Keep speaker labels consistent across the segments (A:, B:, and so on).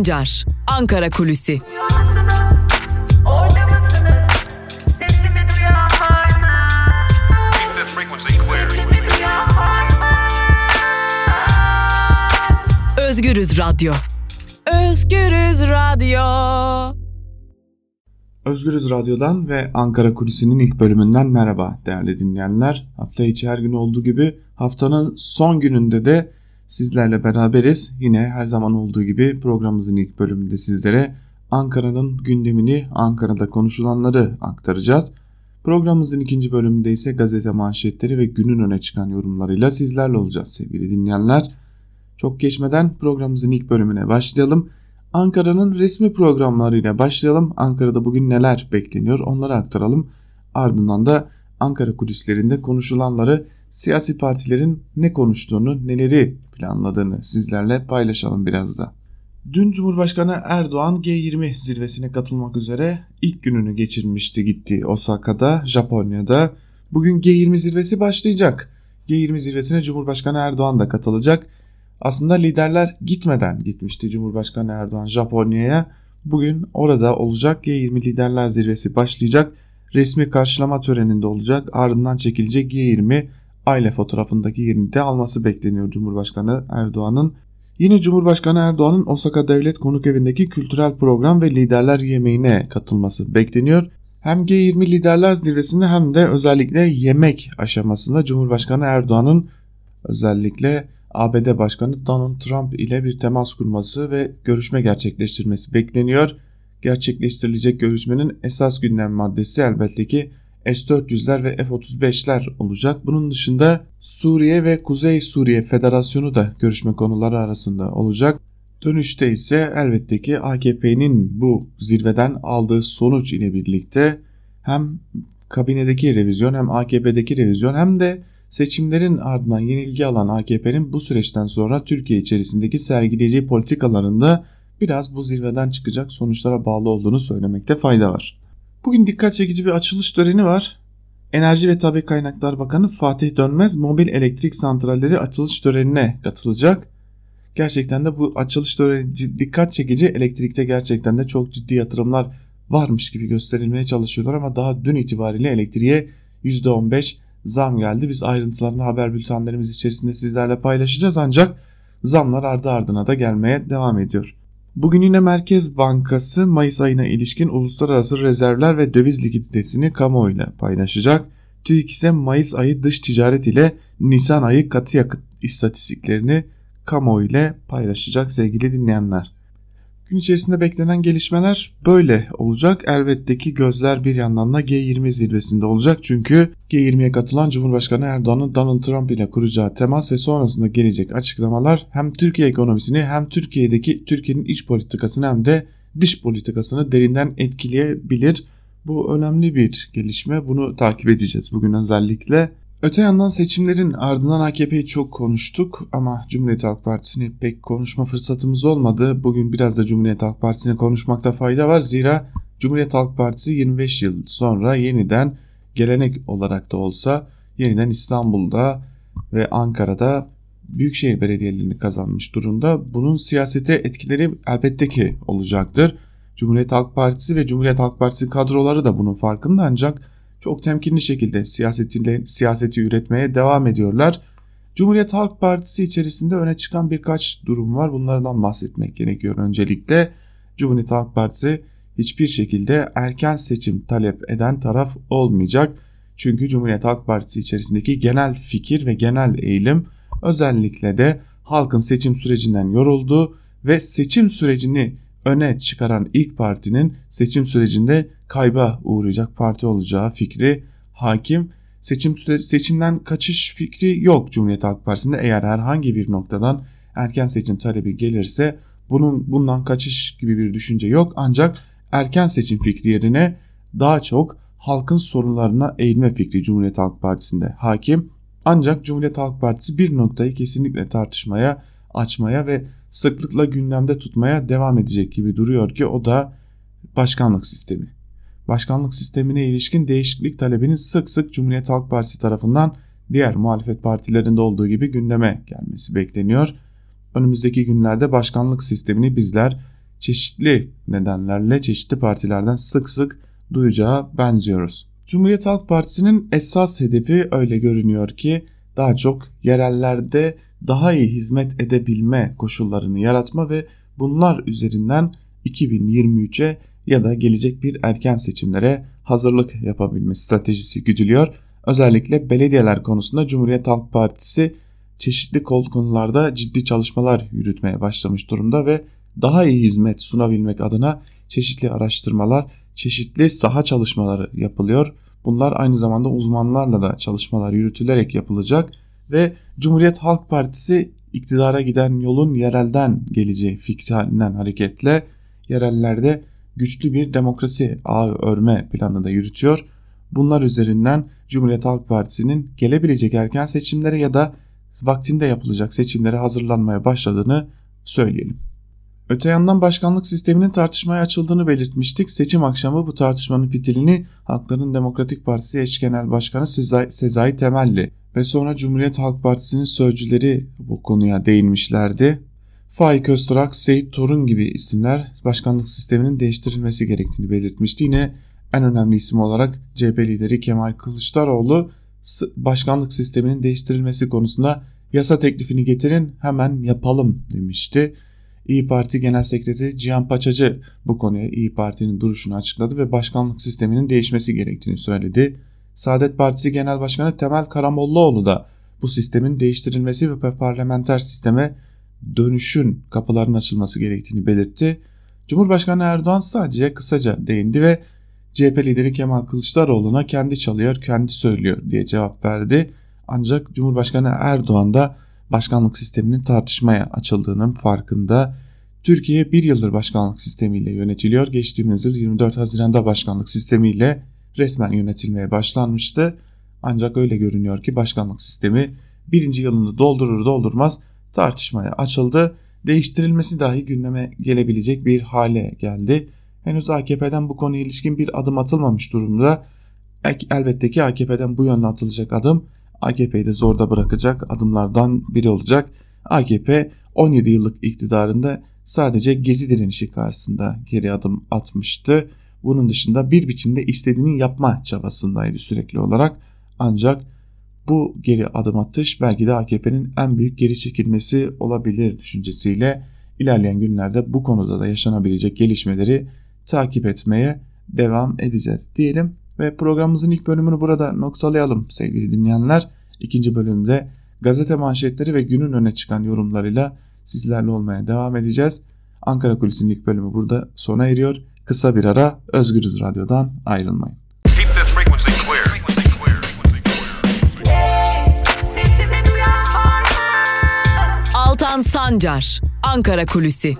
A: Sancar, Ankara Kulüsi. Özgürüz Radyo. Özgürüz Radyo.
B: Özgürüz Radyo'dan ve Ankara Kulisi'nin ilk bölümünden merhaba değerli dinleyenler. Hafta içi her gün olduğu gibi haftanın son gününde de sizlerle beraberiz. Yine her zaman olduğu gibi programımızın ilk bölümünde sizlere Ankara'nın gündemini, Ankara'da konuşulanları aktaracağız. Programımızın ikinci bölümünde ise gazete manşetleri ve günün öne çıkan yorumlarıyla sizlerle olacağız sevgili dinleyenler. Çok geçmeden programımızın ilk bölümüne başlayalım. Ankara'nın resmi programlarıyla başlayalım. Ankara'da bugün neler bekleniyor onları aktaralım. Ardından da Ankara kulislerinde konuşulanları, siyasi partilerin ne konuştuğunu, neleri planladığını sizlerle paylaşalım biraz da. Dün Cumhurbaşkanı Erdoğan G20 zirvesine katılmak üzere ilk gününü geçirmişti gitti Osaka'da, Japonya'da. Bugün G20 zirvesi başlayacak. G20 zirvesine Cumhurbaşkanı Erdoğan da katılacak. Aslında liderler gitmeden gitmişti Cumhurbaşkanı Erdoğan Japonya'ya. Bugün orada olacak G20 liderler zirvesi başlayacak. Resmi karşılama töreninde olacak. Ardından çekilecek G20 aile fotoğrafındaki yerini de alması bekleniyor Cumhurbaşkanı Erdoğan'ın. Yine Cumhurbaşkanı Erdoğan'ın Osaka Devlet Konuk Evi'ndeki kültürel program ve liderler yemeğine katılması bekleniyor. Hem G20 liderler zirvesinde hem de özellikle yemek aşamasında Cumhurbaşkanı Erdoğan'ın özellikle ABD Başkanı Donald Trump ile bir temas kurması ve görüşme gerçekleştirmesi bekleniyor. Gerçekleştirilecek görüşmenin esas gündem maddesi elbette ki S-400'ler ve F-35'ler olacak. Bunun dışında Suriye ve Kuzey Suriye Federasyonu da görüşme konuları arasında olacak. Dönüşte ise elbette ki AKP'nin bu zirveden aldığı sonuç ile birlikte hem kabinedeki revizyon hem AKP'deki revizyon hem de seçimlerin ardından yenilgi alan AKP'nin bu süreçten sonra Türkiye içerisindeki sergileyeceği politikalarında biraz bu zirveden çıkacak sonuçlara bağlı olduğunu söylemekte fayda var. Bugün dikkat çekici bir açılış töreni var. Enerji ve Tabi Kaynaklar Bakanı Fatih Dönmez mobil elektrik santralleri açılış törenine katılacak. Gerçekten de bu açılış töreni dikkat çekici. Elektrikte gerçekten de çok ciddi yatırımlar varmış gibi gösterilmeye çalışıyorlar ama daha dün itibariyle elektriğe %15 zam geldi. Biz ayrıntılarını haber bültenlerimiz içerisinde sizlerle paylaşacağız ancak zamlar ardı ardına da gelmeye devam ediyor. Bugün yine Merkez Bankası Mayıs ayına ilişkin uluslararası rezervler ve döviz likiditesini kamuoyuyla paylaşacak. TÜİK ise Mayıs ayı dış ticaret ile Nisan ayı katı yakıt istatistiklerini kamuoyu paylaşacak sevgili dinleyenler. Gün içerisinde beklenen gelişmeler böyle olacak. Elbette ki gözler bir yandan da G20 zirvesinde olacak. Çünkü G20'ye katılan Cumhurbaşkanı Erdoğan'ın Donald Trump ile kuracağı temas ve sonrasında gelecek açıklamalar hem Türkiye ekonomisini hem Türkiye'deki Türkiye'nin iç politikasını hem de dış politikasını derinden etkileyebilir. Bu önemli bir gelişme. Bunu takip edeceğiz bugün özellikle. Öte yandan seçimlerin ardından AKP'yi çok konuştuk ama Cumhuriyet Halk Partisi'ni pek konuşma fırsatımız olmadı. Bugün biraz da Cumhuriyet Halk Partisi'ni konuşmakta fayda var. Zira Cumhuriyet Halk Partisi 25 yıl sonra yeniden gelenek olarak da olsa yeniden İstanbul'da ve Ankara'da büyükşehir belediyelerini kazanmış durumda. Bunun siyasete etkileri elbette ki olacaktır. Cumhuriyet Halk Partisi ve Cumhuriyet Halk Partisi kadroları da bunun farkında ancak çok temkinli şekilde siyasetiyle, siyaseti üretmeye devam ediyorlar. Cumhuriyet Halk Partisi içerisinde öne çıkan birkaç durum var. Bunlardan bahsetmek gerekiyor öncelikle. Cumhuriyet Halk Partisi hiçbir şekilde erken seçim talep eden taraf olmayacak. Çünkü Cumhuriyet Halk Partisi içerisindeki genel fikir ve genel eğilim özellikle de halkın seçim sürecinden yorulduğu ve seçim sürecini öne çıkaran ilk partinin seçim sürecinde kayba uğrayacak parti olacağı fikri hakim. Seçim seçimden kaçış fikri yok Cumhuriyet Halk Partisi'nde. Eğer herhangi bir noktadan erken seçim talebi gelirse bunun bundan kaçış gibi bir düşünce yok. Ancak erken seçim fikri yerine daha çok halkın sorunlarına eğilme fikri Cumhuriyet Halk Partisi'nde hakim. Ancak Cumhuriyet Halk Partisi bir noktayı kesinlikle tartışmaya, açmaya ve sıklıkla gündemde tutmaya devam edecek gibi duruyor ki o da başkanlık sistemi. Başkanlık sistemine ilişkin değişiklik talebinin sık sık Cumhuriyet Halk Partisi tarafından diğer muhalefet partilerinde olduğu gibi gündeme gelmesi bekleniyor. Önümüzdeki günlerde başkanlık sistemini bizler çeşitli nedenlerle çeşitli partilerden sık sık duyacağı benziyoruz. Cumhuriyet Halk Partisi'nin esas hedefi öyle görünüyor ki daha çok yerellerde daha iyi hizmet edebilme koşullarını yaratma ve bunlar üzerinden 2023'e ya da gelecek bir erken seçimlere hazırlık yapabilme stratejisi güdülüyor. Özellikle belediyeler konusunda Cumhuriyet Halk Partisi çeşitli kol konularda ciddi çalışmalar yürütmeye başlamış durumda ve daha iyi hizmet sunabilmek adına çeşitli araştırmalar, çeşitli saha çalışmaları yapılıyor. Bunlar aynı zamanda uzmanlarla da çalışmalar yürütülerek yapılacak ve Cumhuriyet Halk Partisi iktidara giden yolun yerelden geleceği fikrinden hareketle yerellerde güçlü bir demokrasi ağı örme planı da yürütüyor. Bunlar üzerinden Cumhuriyet Halk Partisi'nin gelebilecek erken seçimlere ya da vaktinde yapılacak seçimlere hazırlanmaya başladığını söyleyelim. Öte yandan başkanlık sisteminin tartışmaya açıldığını belirtmiştik. Seçim akşamı bu tartışmanın fitilini Halkların Demokratik Partisi eş genel başkanı Sezai Temelli ve sonra Cumhuriyet Halk Partisi'nin sözcüleri bu konuya değinmişlerdi. Faik Öztürk, Seyit Torun gibi isimler başkanlık sisteminin değiştirilmesi gerektiğini belirtmişti. Yine en önemli isim olarak CHP lideri Kemal Kılıçdaroğlu başkanlık sisteminin değiştirilmesi konusunda yasa teklifini getirin hemen yapalım demişti. İyi Parti Genel Sekreteri Cihan Paçacı bu konuya İyi Parti'nin duruşunu açıkladı ve başkanlık sisteminin değişmesi gerektiğini söyledi. Saadet Partisi Genel Başkanı Temel Karamollaoğlu da bu sistemin değiştirilmesi ve parlamenter sisteme dönüşün kapılarının açılması gerektiğini belirtti. Cumhurbaşkanı Erdoğan sadece kısaca değindi ve CHP lideri Kemal Kılıçdaroğlu'na kendi çalıyor, kendi söylüyor diye cevap verdi. Ancak Cumhurbaşkanı Erdoğan da başkanlık sisteminin tartışmaya açıldığının farkında. Türkiye bir yıldır başkanlık sistemiyle yönetiliyor. Geçtiğimiz yıl 24 Haziran'da başkanlık sistemiyle resmen yönetilmeye başlanmıştı. Ancak öyle görünüyor ki başkanlık sistemi birinci yılını doldurur doldurmaz tartışmaya açıldı. Değiştirilmesi dahi gündeme gelebilecek bir hale geldi. Henüz AKP'den bu konuya ilişkin bir adım atılmamış durumda. Elbette ki AKP'den bu yönde atılacak adım AKP'yi de zorda bırakacak adımlardan biri olacak. AKP 17 yıllık iktidarında sadece gezi direnişi karşısında geri adım atmıştı. Bunun dışında bir biçimde istediğini yapma çabasındaydı sürekli olarak. Ancak bu geri adım atış belki de AKP'nin en büyük geri çekilmesi olabilir düşüncesiyle ilerleyen günlerde bu konuda da yaşanabilecek gelişmeleri takip etmeye devam edeceğiz diyelim ve programımızın ilk bölümünü burada noktalayalım sevgili dinleyenler. İkinci bölümde gazete manşetleri ve günün öne çıkan yorumlarıyla sizlerle olmaya devam edeceğiz. Ankara Kulisi'nin ilk bölümü burada sona eriyor. Kısa bir ara Özgürüz Radyo'dan ayrılmayın.
A: Altan Sancar, Ankara Kulüsi.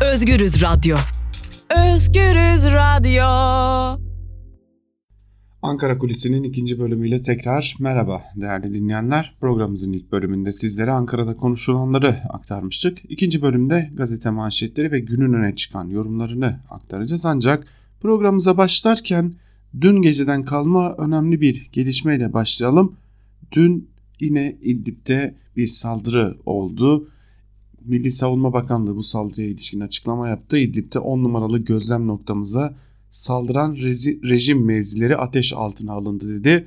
A: Özgürüz Radyo. Özgürüz Radyo.
B: Ankara Kulisi'nin ikinci bölümüyle tekrar merhaba değerli dinleyenler. Programımızın ilk bölümünde sizlere Ankara'da konuşulanları aktarmıştık. İkinci bölümde gazete manşetleri ve günün öne çıkan yorumlarını aktaracağız. Ancak programımıza başlarken dün geceden kalma önemli bir gelişmeyle başlayalım. Dün yine İdlib'de bir saldırı oldu. Milli Savunma Bakanlığı bu saldırıya ilişkin açıklama yaptı. İdlib'de 10 numaralı gözlem noktamıza saldıran rejim mevzileri ateş altına alındı dedi.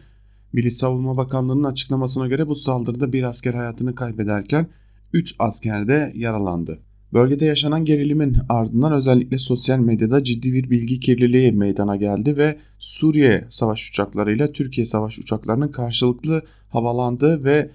B: Milli Savunma Bakanlığı'nın açıklamasına göre bu saldırıda bir asker hayatını kaybederken 3 asker de yaralandı. Bölgede yaşanan gerilimin ardından özellikle sosyal medyada ciddi bir bilgi kirliliği meydana geldi ve Suriye savaş uçaklarıyla Türkiye savaş uçaklarının karşılıklı havalandığı ve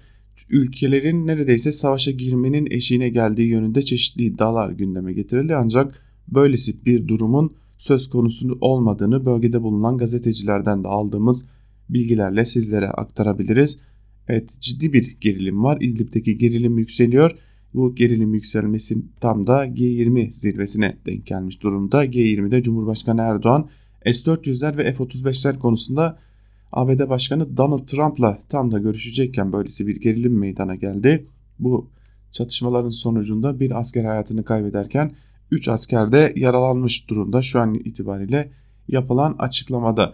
B: ülkelerin neredeyse savaşa girmenin eşiğine geldiği yönünde çeşitli iddialar gündeme getirildi ancak böylesi bir durumun söz konusu olmadığını bölgede bulunan gazetecilerden de aldığımız bilgilerle sizlere aktarabiliriz. Evet ciddi bir gerilim var. İdlib'deki gerilim yükseliyor. Bu gerilim yükselmesi tam da G20 zirvesine denk gelmiş durumda. G20'de Cumhurbaşkanı Erdoğan S-400'ler ve F-35'ler konusunda ABD Başkanı Donald Trump'la tam da görüşecekken böylesi bir gerilim meydana geldi. Bu çatışmaların sonucunda bir asker hayatını kaybederken 3 asker de yaralanmış durumda şu an itibariyle yapılan açıklamada.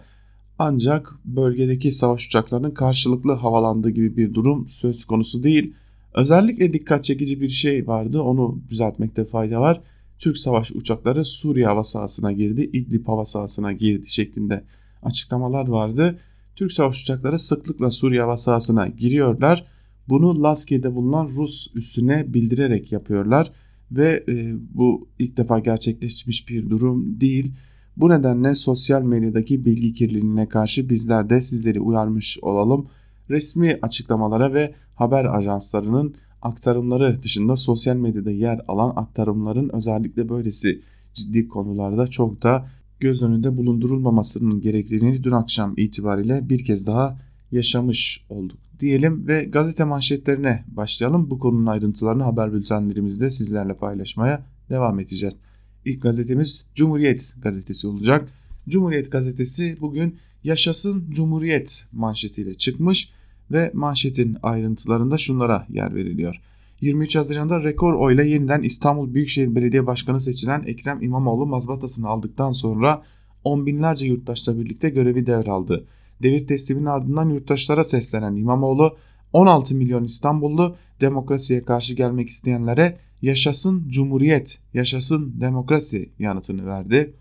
B: Ancak bölgedeki savaş uçaklarının karşılıklı havalandığı gibi bir durum söz konusu değil. Özellikle dikkat çekici bir şey vardı onu düzeltmekte fayda var. Türk savaş uçakları Suriye hava sahasına girdi, İdlib hava sahasına girdi şeklinde açıklamalar vardı. Türk savaş uçakları sıklıkla Suriye hava sahasına giriyorlar. Bunu Laski'de bulunan Rus üssüne bildirerek yapıyorlar ve e, bu ilk defa gerçekleşmiş bir durum değil. Bu nedenle sosyal medyadaki bilgi kirliliğine karşı bizler de sizleri uyarmış olalım. Resmi açıklamalara ve haber ajanslarının aktarımları dışında sosyal medyada yer alan aktarımların özellikle böylesi ciddi konularda çok da göz önünde bulundurulmamasının gerekliliğini dün akşam itibariyle bir kez daha yaşamış olduk diyelim ve gazete manşetlerine başlayalım. Bu konunun ayrıntılarını haber bültenlerimizde sizlerle paylaşmaya devam edeceğiz. İlk gazetemiz Cumhuriyet gazetesi olacak. Cumhuriyet gazetesi bugün Yaşasın Cumhuriyet manşetiyle çıkmış ve manşetin ayrıntılarında şunlara yer veriliyor. 23 Haziran'da rekor oyla yeniden İstanbul Büyükşehir Belediye Başkanı seçilen Ekrem İmamoğlu mazbatasını aldıktan sonra on binlerce yurttaşla birlikte görevi devraldı. Devir tesliminin ardından yurttaşlara seslenen İmamoğlu 16 milyon İstanbullu demokrasiye karşı gelmek isteyenlere yaşasın cumhuriyet, yaşasın demokrasi yanıtını verdi.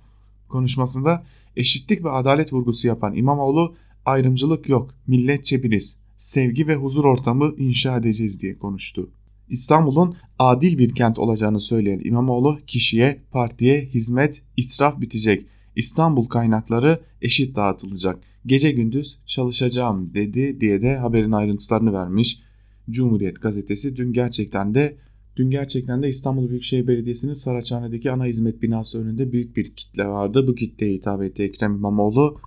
B: Konuşmasında eşitlik ve adalet vurgusu yapan İmamoğlu ayrımcılık yok, milletçe biriz, sevgi ve huzur ortamı inşa edeceğiz diye konuştu. İstanbul'un adil bir kent olacağını söyleyen İmamoğlu kişiye, partiye hizmet, israf bitecek. İstanbul kaynakları eşit dağıtılacak. Gece gündüz çalışacağım dedi diye de haberin ayrıntılarını vermiş. Cumhuriyet gazetesi dün gerçekten de dün gerçekten de İstanbul Büyükşehir Belediyesi'nin Saraçhane'deki ana hizmet binası önünde büyük bir kitle vardı. Bu kitleye hitap etti Ekrem İmamoğlu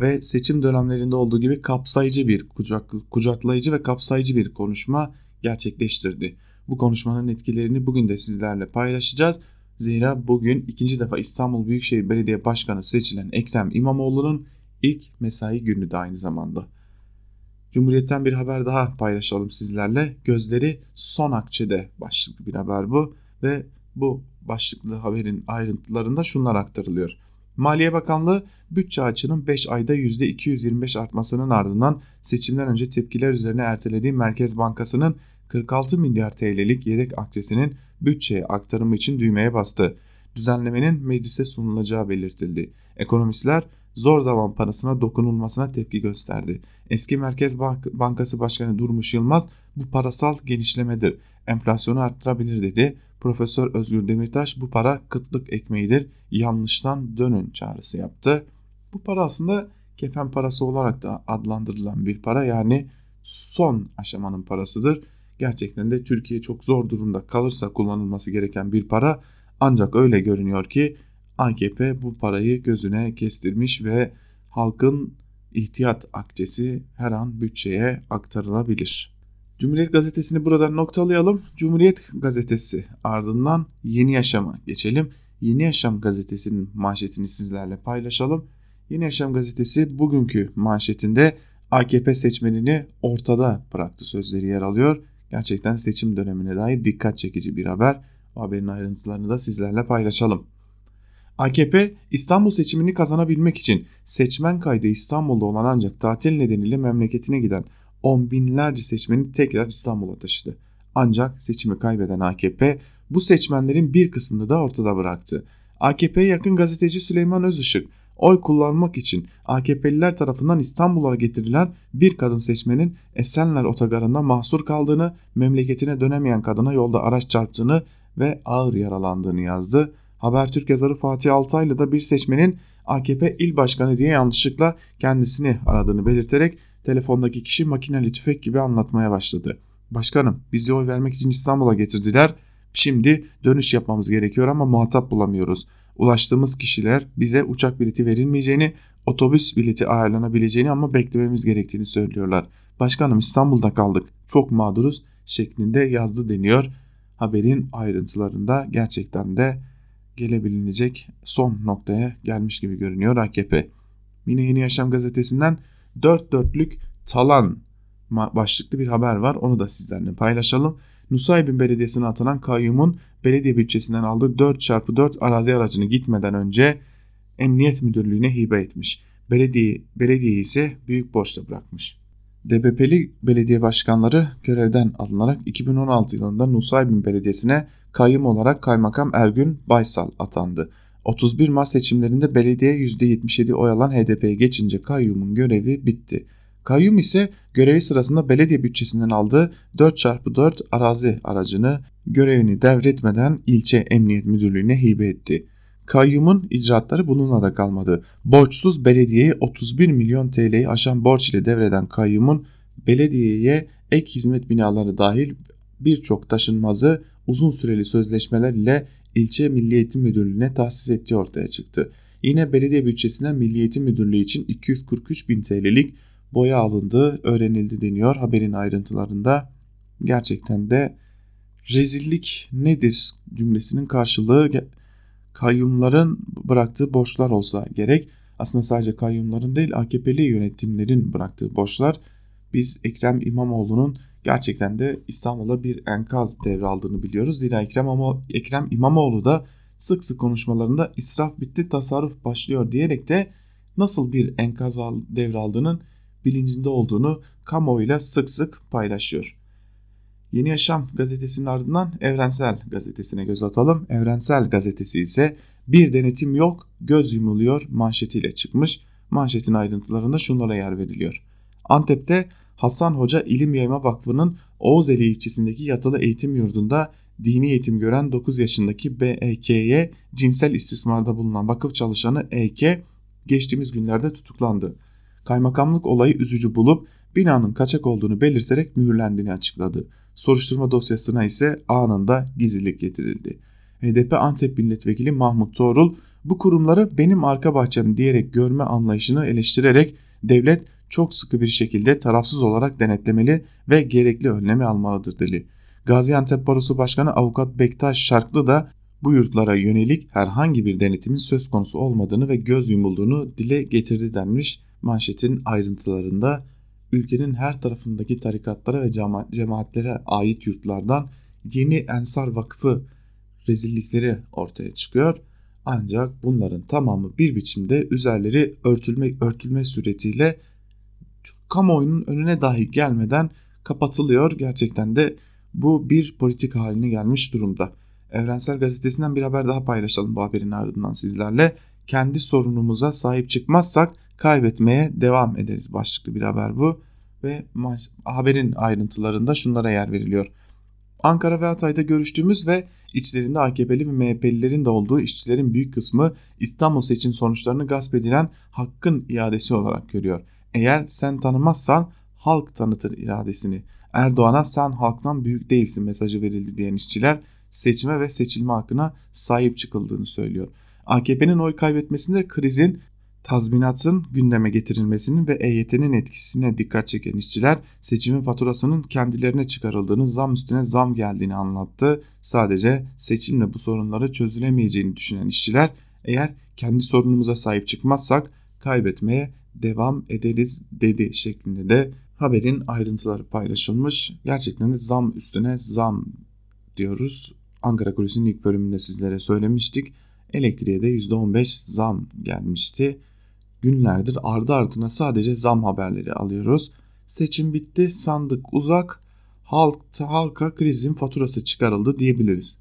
B: ve seçim dönemlerinde olduğu gibi kapsayıcı bir kucak, kucaklayıcı ve kapsayıcı bir konuşma gerçekleştirdi. Bu konuşmanın etkilerini bugün de sizlerle paylaşacağız. Zira bugün ikinci defa İstanbul Büyükşehir Belediye Başkanı seçilen Ekrem İmamoğlu'nun ilk mesai günü de aynı zamanda. Cumhuriyet'ten bir haber daha paylaşalım sizlerle. Gözleri son akçede başlıklı bir haber bu ve bu başlıklı haberin ayrıntılarında şunlar aktarılıyor. Maliye Bakanlığı bütçe açının 5 ayda %225 artmasının ardından seçimden önce tepkiler üzerine ertelediği Merkez Bankası'nın 46 milyar TL'lik yedek akçesinin bütçeye aktarımı için düğmeye bastı. Düzenlemenin meclise sunulacağı belirtildi. Ekonomistler zor zaman parasına dokunulmasına tepki gösterdi. Eski Merkez Bankası Başkanı Durmuş Yılmaz bu parasal genişlemedir. Enflasyonu arttırabilir dedi. Profesör Özgür Demirtaş bu para kıtlık ekmeğidir. Yanlıştan dönün çağrısı yaptı. Bu para aslında kefen parası olarak da adlandırılan bir para yani son aşamanın parasıdır. Gerçekten de Türkiye çok zor durumda kalırsa kullanılması gereken bir para ancak öyle görünüyor ki AKP bu parayı gözüne kestirmiş ve halkın ihtiyat akçesi her an bütçeye aktarılabilir. Cumhuriyet gazetesini buradan noktalayalım. Cumhuriyet gazetesi ardından Yeni Yaşam'a geçelim. Yeni Yaşam gazetesinin manşetini sizlerle paylaşalım. Yeni Yaşam gazetesi bugünkü manşetinde AKP seçmenini ortada bıraktı sözleri yer alıyor. Gerçekten seçim dönemine dair dikkat çekici bir haber. Bu haberin ayrıntılarını da sizlerle paylaşalım. AKP İstanbul seçimini kazanabilmek için seçmen kaydı İstanbul'da olan ancak tatil nedeniyle memleketine giden on binlerce seçmeni tekrar İstanbul'a taşıdı. Ancak seçimi kaybeden AKP bu seçmenlerin bir kısmını da ortada bıraktı. AKP'ye yakın gazeteci Süleyman Özışık oy kullanmak için AKP'liler tarafından İstanbul'a getirilen bir kadın seçmenin Esenler otogarında mahsur kaldığını, memleketine dönemeyen kadına yolda araç çarptığını ve ağır yaralandığını yazdı. Habertürk yazarı Fatih Altaylı da bir seçmenin AKP il başkanı diye yanlışlıkla kendisini aradığını belirterek telefondaki kişi makineli tüfek gibi anlatmaya başladı. Başkanım bizi oy vermek için İstanbul'a getirdiler. Şimdi dönüş yapmamız gerekiyor ama muhatap bulamıyoruz. Ulaştığımız kişiler bize uçak bileti verilmeyeceğini, otobüs bileti ayarlanabileceğini ama beklememiz gerektiğini söylüyorlar. Başkanım İstanbul'da kaldık. Çok mağduruz şeklinde yazdı deniyor. Haberin ayrıntılarında gerçekten de gelebilinecek son noktaya gelmiş gibi görünüyor AKP. Yine Yeni Yaşam gazetesinden dört dörtlük talan başlıklı bir haber var. Onu da sizlerle paylaşalım. Nusaybin Belediyesi'ne atanan kayyumun belediye bütçesinden aldığı 4x4 arazi aracını gitmeden önce Emniyet Müdürlüğü'ne hibe etmiş. belediye, belediye ise büyük borçla bırakmış. DBP'li belediye başkanları görevden alınarak 2016 yılında Nusaybin Belediyesi'ne kayyum olarak kaymakam Ergün Baysal atandı. 31 Mart seçimlerinde belediye %77 oy alan HDP'ye geçince kayyumun görevi bitti. Kayyum ise görevi sırasında belediye bütçesinden aldığı 4x4 arazi aracını görevini devretmeden ilçe emniyet müdürlüğüne hibe etti. Kayyumun icraatları bununla da kalmadı. Borçsuz belediyeye 31 milyon TL'yi aşan borç ile devreden kayyumun belediyeye ek hizmet binaları dahil birçok taşınmazı uzun süreli sözleşmeler ile ilçe Milli Eğitim Müdürlüğü'ne tahsis ettiği ortaya çıktı. Yine belediye bütçesinden Milli Eğitim Müdürlüğü için 243 bin TL'lik boya alındığı öğrenildi deniyor haberin ayrıntılarında. Gerçekten de rezillik nedir cümlesinin karşılığı kayyumların bıraktığı borçlar olsa gerek. Aslında sadece kayyumların değil AKP'li yönetimlerin bıraktığı borçlar. Biz Ekrem İmamoğlu'nun gerçekten de İstanbul'da bir enkaz devraldığını biliyoruz. Zira Ekrem, ama Ekrem İmamoğlu da sık sık konuşmalarında israf bitti tasarruf başlıyor diyerek de nasıl bir enkaz devraldığının bilincinde olduğunu kamuoyuyla sık sık paylaşıyor. Yeni Yaşam gazetesinin ardından Evrensel gazetesine göz atalım. Evrensel gazetesi ise bir denetim yok göz yumuluyor manşetiyle çıkmış. Manşetin ayrıntılarında şunlara yer veriliyor. Antep'te Hasan Hoca İlim Yayma Vakfı'nın Oğuzeli ilçesindeki yatılı eğitim yurdunda dini eğitim gören 9 yaşındaki BEK'ye cinsel istismarda bulunan vakıf çalışanı EK geçtiğimiz günlerde tutuklandı. Kaymakamlık olayı üzücü bulup binanın kaçak olduğunu belirterek mühürlendiğini açıkladı. Soruşturma dosyasına ise anında gizlilik getirildi. HDP Antep Milletvekili Mahmut Toğrul bu kurumları benim arka bahçem diyerek görme anlayışını eleştirerek devlet çok sıkı bir şekilde tarafsız olarak denetlemeli ve gerekli önlemi almalıdır dedi. Gaziantep Barosu Başkanı Avukat Bektaş Şarklı da bu yurtlara yönelik herhangi bir denetimin söz konusu olmadığını ve göz yumulduğunu dile getirdi denmiş manşetin ayrıntılarında ülkenin her tarafındaki tarikatlara ve cema cemaatlere ait yurtlardan yeni Ensar Vakfı rezillikleri ortaya çıkıyor. Ancak bunların tamamı bir biçimde üzerleri örtülme, örtülme suretiyle kamuoyunun önüne dahi gelmeden kapatılıyor. Gerçekten de bu bir politik haline gelmiş durumda. Evrensel Gazetesi'nden bir haber daha paylaşalım bu haberin ardından sizlerle. Kendi sorunumuza sahip çıkmazsak kaybetmeye devam ederiz başlıklı bir haber bu ve haberin ayrıntılarında şunlara yer veriliyor. Ankara ve Hatay'da görüştüğümüz ve içlerinde AKP'li ve MHP'lilerin de olduğu işçilerin büyük kısmı İstanbul seçim sonuçlarını gasp edilen hakkın iadesi olarak görüyor. Eğer sen tanımazsan halk tanıtır iradesini. Erdoğan'a sen halktan büyük değilsin mesajı verildi diyen işçiler seçime ve seçilme hakkına sahip çıkıldığını söylüyor. AKP'nin oy kaybetmesinde krizin tazminatın gündeme getirilmesinin ve EYT'nin etkisine dikkat çeken işçiler seçimin faturasının kendilerine çıkarıldığını, zam üstüne zam geldiğini anlattı. Sadece seçimle bu sorunları çözülemeyeceğini düşünen işçiler eğer kendi sorunumuza sahip çıkmazsak kaybetmeye devam ederiz dedi şeklinde de haberin ayrıntıları paylaşılmış. Gerçekten de zam üstüne zam diyoruz. Ankara Kulisi'nin ilk bölümünde sizlere söylemiştik. Elektriğe de %15 zam gelmişti günlerdir ardı ardına sadece zam haberleri alıyoruz. Seçim bitti, sandık uzak, halk, halka krizin faturası çıkarıldı diyebiliriz.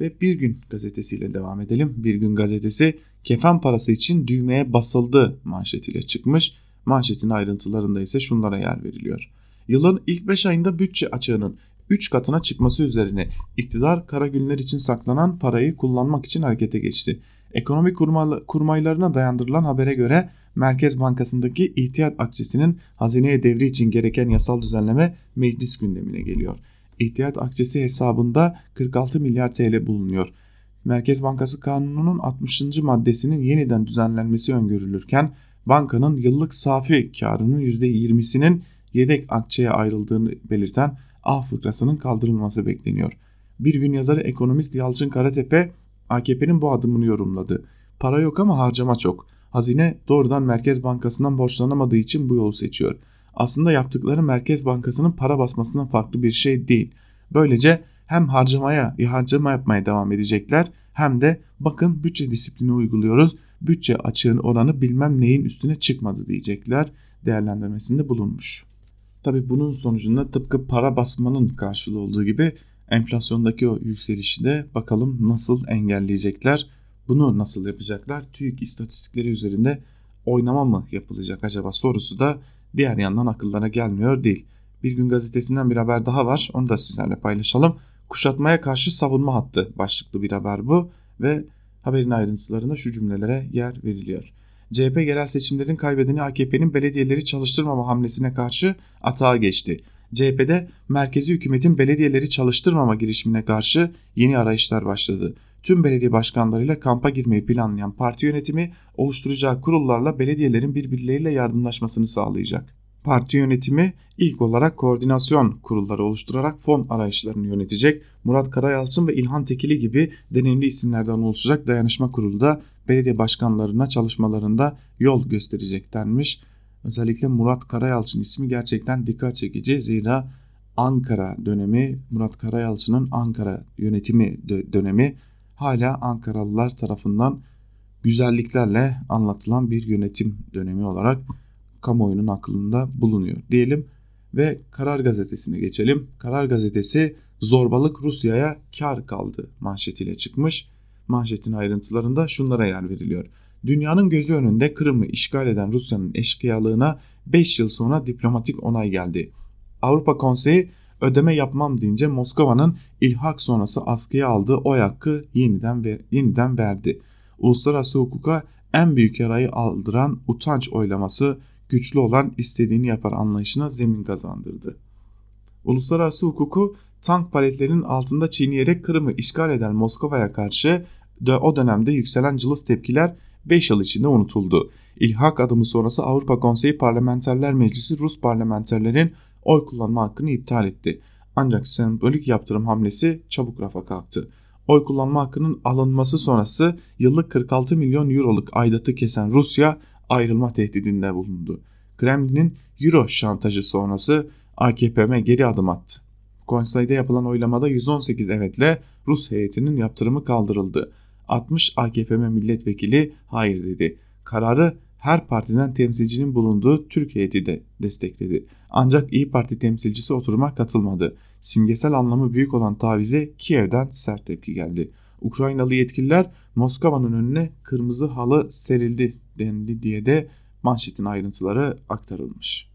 B: Ve Bir Gün gazetesiyle devam edelim. Bir Gün gazetesi kefen parası için düğmeye basıldı manşetiyle çıkmış. Manşetin ayrıntılarında ise şunlara yer veriliyor. Yılın ilk 5 ayında bütçe açığının 3 katına çıkması üzerine iktidar kara günler için saklanan parayı kullanmak için harekete geçti. Ekonomi kurmaylarına dayandırılan habere göre Merkez Bankası'ndaki ihtiyat akçesinin hazineye devri için gereken yasal düzenleme meclis gündemine geliyor. İhtiyat akçesi hesabında 46 milyar TL bulunuyor. Merkez Bankası Kanunu'nun 60. maddesinin yeniden düzenlenmesi öngörülürken bankanın yıllık safi karının %20'sinin yedek akçeye ayrıldığını belirten A fıkrasının kaldırılması bekleniyor. Bir gün yazarı ekonomist Yalçın Karatepe AKP'nin bu adımını yorumladı. Para yok ama harcama çok. Hazine doğrudan Merkez Bankası'ndan borçlanamadığı için bu yolu seçiyor. Aslında yaptıkları Merkez Bankası'nın para basmasından farklı bir şey değil. Böylece hem harcamaya, harcama yapmaya devam edecekler hem de bakın bütçe disiplini uyguluyoruz. bütçe açığın oranı bilmem neyin üstüne çıkmadı diyecekler değerlendirmesinde bulunmuş. Tabi bunun sonucunda tıpkı para basmanın karşılığı olduğu gibi enflasyondaki o yükselişi de bakalım nasıl engelleyecekler. Bunu nasıl yapacaklar? TÜİK istatistikleri üzerinde oynama mı yapılacak acaba sorusu da diğer yandan akıllara gelmiyor değil. Bir gün gazetesinden bir haber daha var. Onu da sizlerle paylaşalım. Kuşatmaya karşı savunma hattı başlıklı bir haber bu ve haberin ayrıntılarında şu cümlelere yer veriliyor. CHP yerel seçimlerin kaybedeni AKP'nin belediyeleri çalıştırmama hamlesine karşı atağa geçti. CHP'de merkezi hükümetin belediyeleri çalıştırmama girişimine karşı yeni arayışlar başladı. Tüm belediye başkanlarıyla kampa girmeyi planlayan parti yönetimi oluşturacağı kurullarla belediyelerin birbirleriyle yardımlaşmasını sağlayacak. Parti yönetimi ilk olarak koordinasyon kurulları oluşturarak fon arayışlarını yönetecek. Murat Karayalçın ve İlhan Tekili gibi deneyimli isimlerden oluşacak dayanışma kurulu da belediye başkanlarına çalışmalarında yol gösterecek denmiş. Özellikle Murat Karayalçın ismi gerçekten dikkat çekici zira Ankara dönemi Murat Karayalçın'ın Ankara yönetimi dönemi hala Ankaralılar tarafından güzelliklerle anlatılan bir yönetim dönemi olarak kamuoyunun aklında bulunuyor diyelim ve Karar Gazetesi'ne geçelim. Karar Gazetesi zorbalık Rusya'ya kar kaldı manşetiyle çıkmış. Manşetin ayrıntılarında şunlara yer veriliyor. Dünyanın gözü önünde Kırım'ı işgal eden Rusya'nın eşkıyalığına 5 yıl sonra diplomatik onay geldi. Avrupa Konseyi ödeme yapmam deyince Moskova'nın ilhak sonrası askıya aldığı oy hakkı yeniden, ver, yeniden verdi. Uluslararası hukuka en büyük yarayı aldıran utanç oylaması güçlü olan istediğini yapar anlayışına zemin kazandırdı. Uluslararası hukuku tank paletlerinin altında çiğneyerek Kırım'ı işgal eden Moskova'ya karşı o dönemde yükselen cılız tepkiler 5 yıl içinde unutuldu. İlhak adımı sonrası Avrupa Konseyi Parlamenterler Meclisi Rus parlamenterlerin oy kullanma hakkını iptal etti. Ancak sembolik yaptırım hamlesi çabuk rafa kalktı. Oy kullanma hakkının alınması sonrası yıllık 46 milyon euroluk aidatı kesen Rusya ayrılma tehdidinde bulundu. Kremlin'in Euro şantajı sonrası AKP'me geri adım attı. Konseyde yapılan oylamada 118 evetle Rus heyetinin yaptırımı kaldırıldı. 60 AKP'me milletvekili hayır dedi. Kararı her partiden temsilcinin bulunduğu Türk heyeti de destekledi. Ancak İyi Parti temsilcisi oturuma katılmadı. Simgesel anlamı büyük olan tavize Kiev'den sert tepki geldi. Ukraynalı yetkililer Moskova'nın önüne kırmızı halı serildi dendi diye de manşetin ayrıntıları aktarılmış.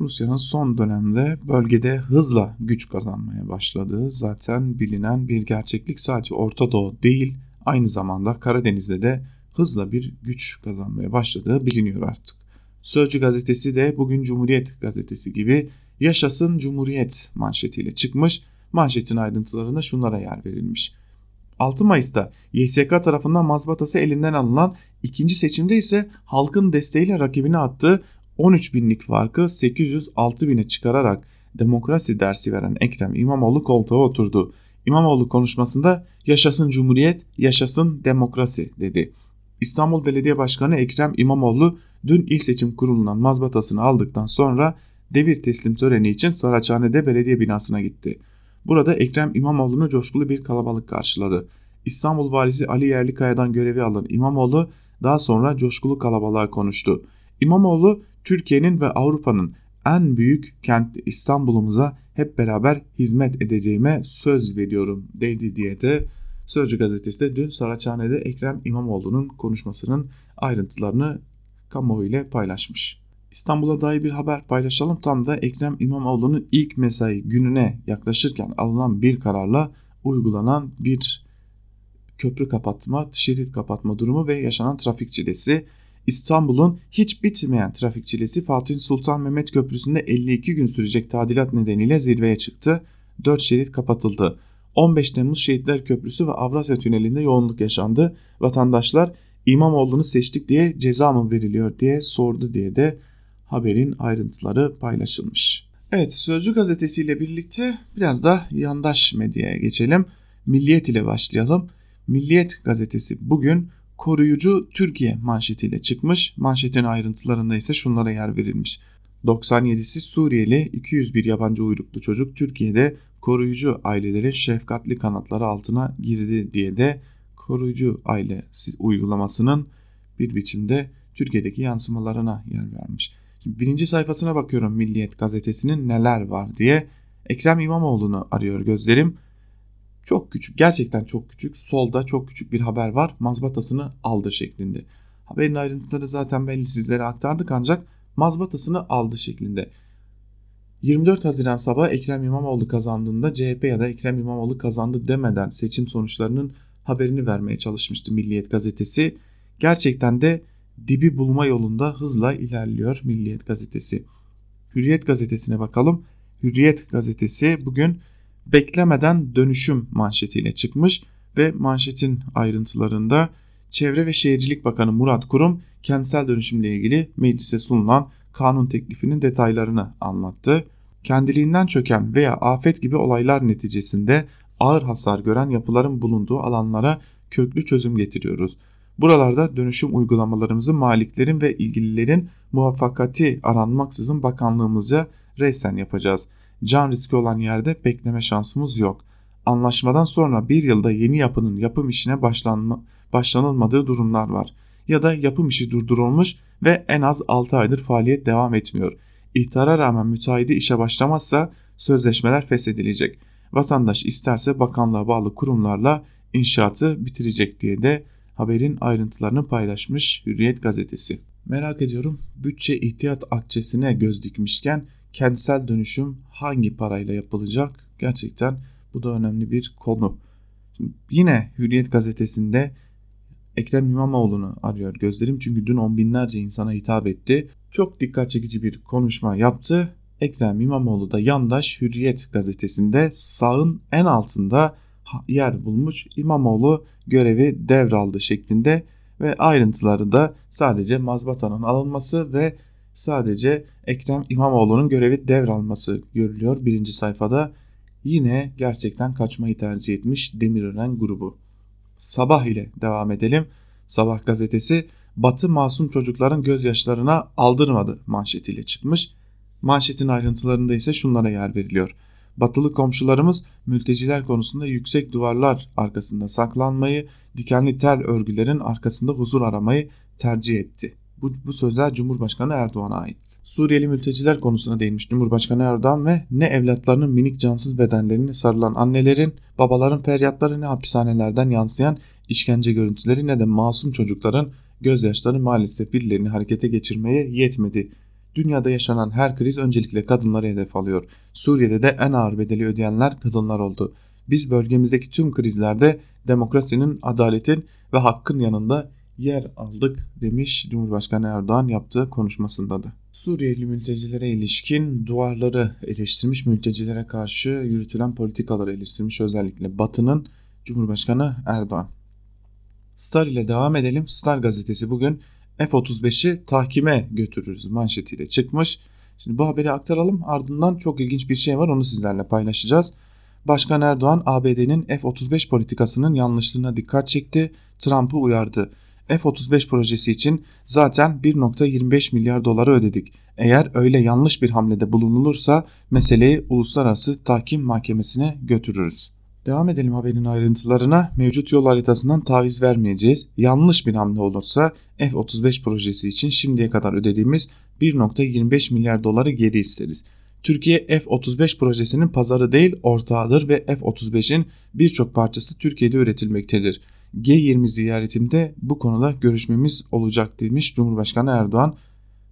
B: Rusya'nın son dönemde bölgede hızla güç kazanmaya başladığı zaten bilinen bir gerçeklik sadece Orta Doğu değil aynı zamanda Karadeniz'de de hızla bir güç kazanmaya başladığı biliniyor artık. Sözcü gazetesi de bugün Cumhuriyet gazetesi gibi yaşasın Cumhuriyet manşetiyle çıkmış. Manşetin ayrıntılarında şunlara yer verilmiş. 6 Mayıs'ta YSK tarafından mazbatası elinden alınan ikinci seçimde ise halkın desteğiyle rakibine attığı 13 binlik farkı 806 bine çıkararak demokrasi dersi veren Ekrem İmamoğlu koltuğa oturdu. İmamoğlu konuşmasında yaşasın cumhuriyet, yaşasın demokrasi dedi. İstanbul Belediye Başkanı Ekrem İmamoğlu dün il seçim kurulundan mazbatasını aldıktan sonra devir teslim töreni için Saraçhane'de belediye binasına gitti. Burada Ekrem İmamoğlu'nu coşkulu bir kalabalık karşıladı. İstanbul Valisi Ali Yerlikaya'dan görevi alan İmamoğlu daha sonra coşkulu kalabalığa konuştu. İmamoğlu Türkiye'nin ve Avrupa'nın en büyük kenti İstanbul'umuza hep beraber hizmet edeceğime söz veriyorum dedi diye de Sözcü gazetesi de dün Saraçhane'de Ekrem İmamoğlu'nun konuşmasının ayrıntılarını kamuoyu ile paylaşmış. İstanbul'a dair bir haber paylaşalım. Tam da Ekrem İmamoğlu'nun ilk mesai gününe yaklaşırken alınan bir kararla uygulanan bir köprü kapatma, şerit kapatma durumu ve yaşanan trafik çilesi. İstanbul'un hiç bitmeyen trafik çilesi Fatih Sultan Mehmet Köprüsü'nde 52 gün sürecek tadilat nedeniyle zirveye çıktı. 4 şerit kapatıldı. 15 Temmuz Şehitler Köprüsü ve Avrasya Tüneli'nde yoğunluk yaşandı. Vatandaşlar İmamoğlu'nu seçtik diye ceza mı veriliyor diye sordu diye de haberin ayrıntıları paylaşılmış. Evet Sözcü Gazetesi ile birlikte biraz da yandaş medyaya geçelim. Milliyet ile başlayalım. Milliyet gazetesi bugün koruyucu Türkiye manşetiyle çıkmış. Manşetin ayrıntılarında ise şunlara yer verilmiş. 97'si Suriyeli 201 yabancı uyruklu çocuk Türkiye'de koruyucu ailelerin şefkatli kanatları altına girdi diye de koruyucu aile uygulamasının bir biçimde Türkiye'deki yansımalarına yer vermiş. Şimdi birinci sayfasına bakıyorum Milliyet gazetesinin neler var diye. Ekrem İmamoğlu'nu arıyor gözlerim. Çok küçük gerçekten çok küçük solda çok küçük bir haber var mazbatasını aldı şeklinde. Haberin ayrıntıları zaten belli sizlere aktardık ancak mazbatasını aldı şeklinde. 24 Haziran sabahı Ekrem İmamoğlu kazandığında CHP ya da Ekrem İmamoğlu kazandı demeden seçim sonuçlarının haberini vermeye çalışmıştı Milliyet gazetesi. Gerçekten de dibi bulma yolunda hızla ilerliyor Milliyet gazetesi. Hürriyet gazetesine bakalım. Hürriyet gazetesi bugün beklemeden dönüşüm manşetiyle çıkmış ve manşetin ayrıntılarında Çevre ve Şehircilik Bakanı Murat Kurum kentsel dönüşümle ilgili meclise sunulan kanun teklifinin detaylarını anlattı. Kendiliğinden çöken veya afet gibi olaylar neticesinde ağır hasar gören yapıların bulunduğu alanlara köklü çözüm getiriyoruz. Buralarda dönüşüm uygulamalarımızı maliklerin ve ilgililerin muvaffakati aranmaksızın bakanlığımızca resen yapacağız. Can riski olan yerde bekleme şansımız yok. Anlaşmadan sonra bir yılda yeni yapının yapım işine başlanma, başlanılmadığı durumlar var. Ya da yapım işi durdurulmuş ve en az 6 aydır faaliyet devam etmiyor. İhtara rağmen müteahhidi işe başlamazsa sözleşmeler feshedilecek. Vatandaş isterse bakanlığa bağlı kurumlarla inşaatı bitirecek diye de haberin ayrıntılarını paylaşmış Hürriyet gazetesi. Merak ediyorum bütçe ihtiyat akçesine göz dikmişken kentsel dönüşüm hangi parayla yapılacak? Gerçekten bu da önemli bir konu. Şimdi yine Hürriyet gazetesinde Ekrem İmamoğlu'nu arıyor gözlerim çünkü dün on binlerce insana hitap etti. Çok dikkat çekici bir konuşma yaptı. Ekrem İmamoğlu da yandaş Hürriyet gazetesinde sağın en altında yer bulmuş İmamoğlu görevi devraldı şeklinde ve ayrıntıları da sadece mazbatanın alınması ve sadece Ekrem İmamoğlu'nun görevi devralması görülüyor birinci sayfada. Yine gerçekten kaçmayı tercih etmiş Demirören grubu. Sabah ile devam edelim. Sabah gazetesi Batı masum çocukların gözyaşlarına aldırmadı manşetiyle çıkmış. Manşetin ayrıntılarında ise şunlara yer veriliyor. Batılı komşularımız mülteciler konusunda yüksek duvarlar arkasında saklanmayı, dikenli tel örgülerin arkasında huzur aramayı tercih etti. Bu, bu sözler Cumhurbaşkanı Erdoğan'a ait. Suriyeli mülteciler konusuna değinmiş Cumhurbaşkanı Erdoğan ve ne evlatlarının minik cansız bedenlerini sarılan annelerin, babaların feryatları ne hapishanelerden yansıyan işkence görüntüleri ne de masum çocukların gözyaşları maalesef birilerini harekete geçirmeye yetmedi. Dünyada yaşanan her kriz öncelikle kadınları hedef alıyor. Suriye'de de en ağır bedeli ödeyenler kadınlar oldu. Biz bölgemizdeki tüm krizlerde demokrasinin, adaletin ve hakkın yanında yer aldık demiş Cumhurbaşkanı Erdoğan yaptığı konuşmasında da. Suriyeli mültecilere ilişkin duvarları eleştirmiş, mültecilere karşı yürütülen politikaları eleştirmiş özellikle Batı'nın Cumhurbaşkanı Erdoğan. Star ile devam edelim. Star gazetesi bugün F-35'i tahkime götürürüz manşetiyle çıkmış. Şimdi bu haberi aktaralım ardından çok ilginç bir şey var onu sizlerle paylaşacağız. Başkan Erdoğan ABD'nin F-35 politikasının yanlışlığına dikkat çekti, Trump'ı uyardı. F-35 projesi için zaten 1.25 milyar doları ödedik. Eğer öyle yanlış bir hamlede bulunulursa meseleyi uluslararası tahkim mahkemesine götürürüz. Devam edelim haberin ayrıntılarına. Mevcut yol haritasından taviz vermeyeceğiz. Yanlış bir hamle olursa F-35 projesi için şimdiye kadar ödediğimiz 1.25 milyar doları geri isteriz. Türkiye F-35 projesinin pazarı değil ortağıdır ve F-35'in birçok parçası Türkiye'de üretilmektedir. G20 ziyaretimde bu konuda görüşmemiz olacak demiş Cumhurbaşkanı Erdoğan.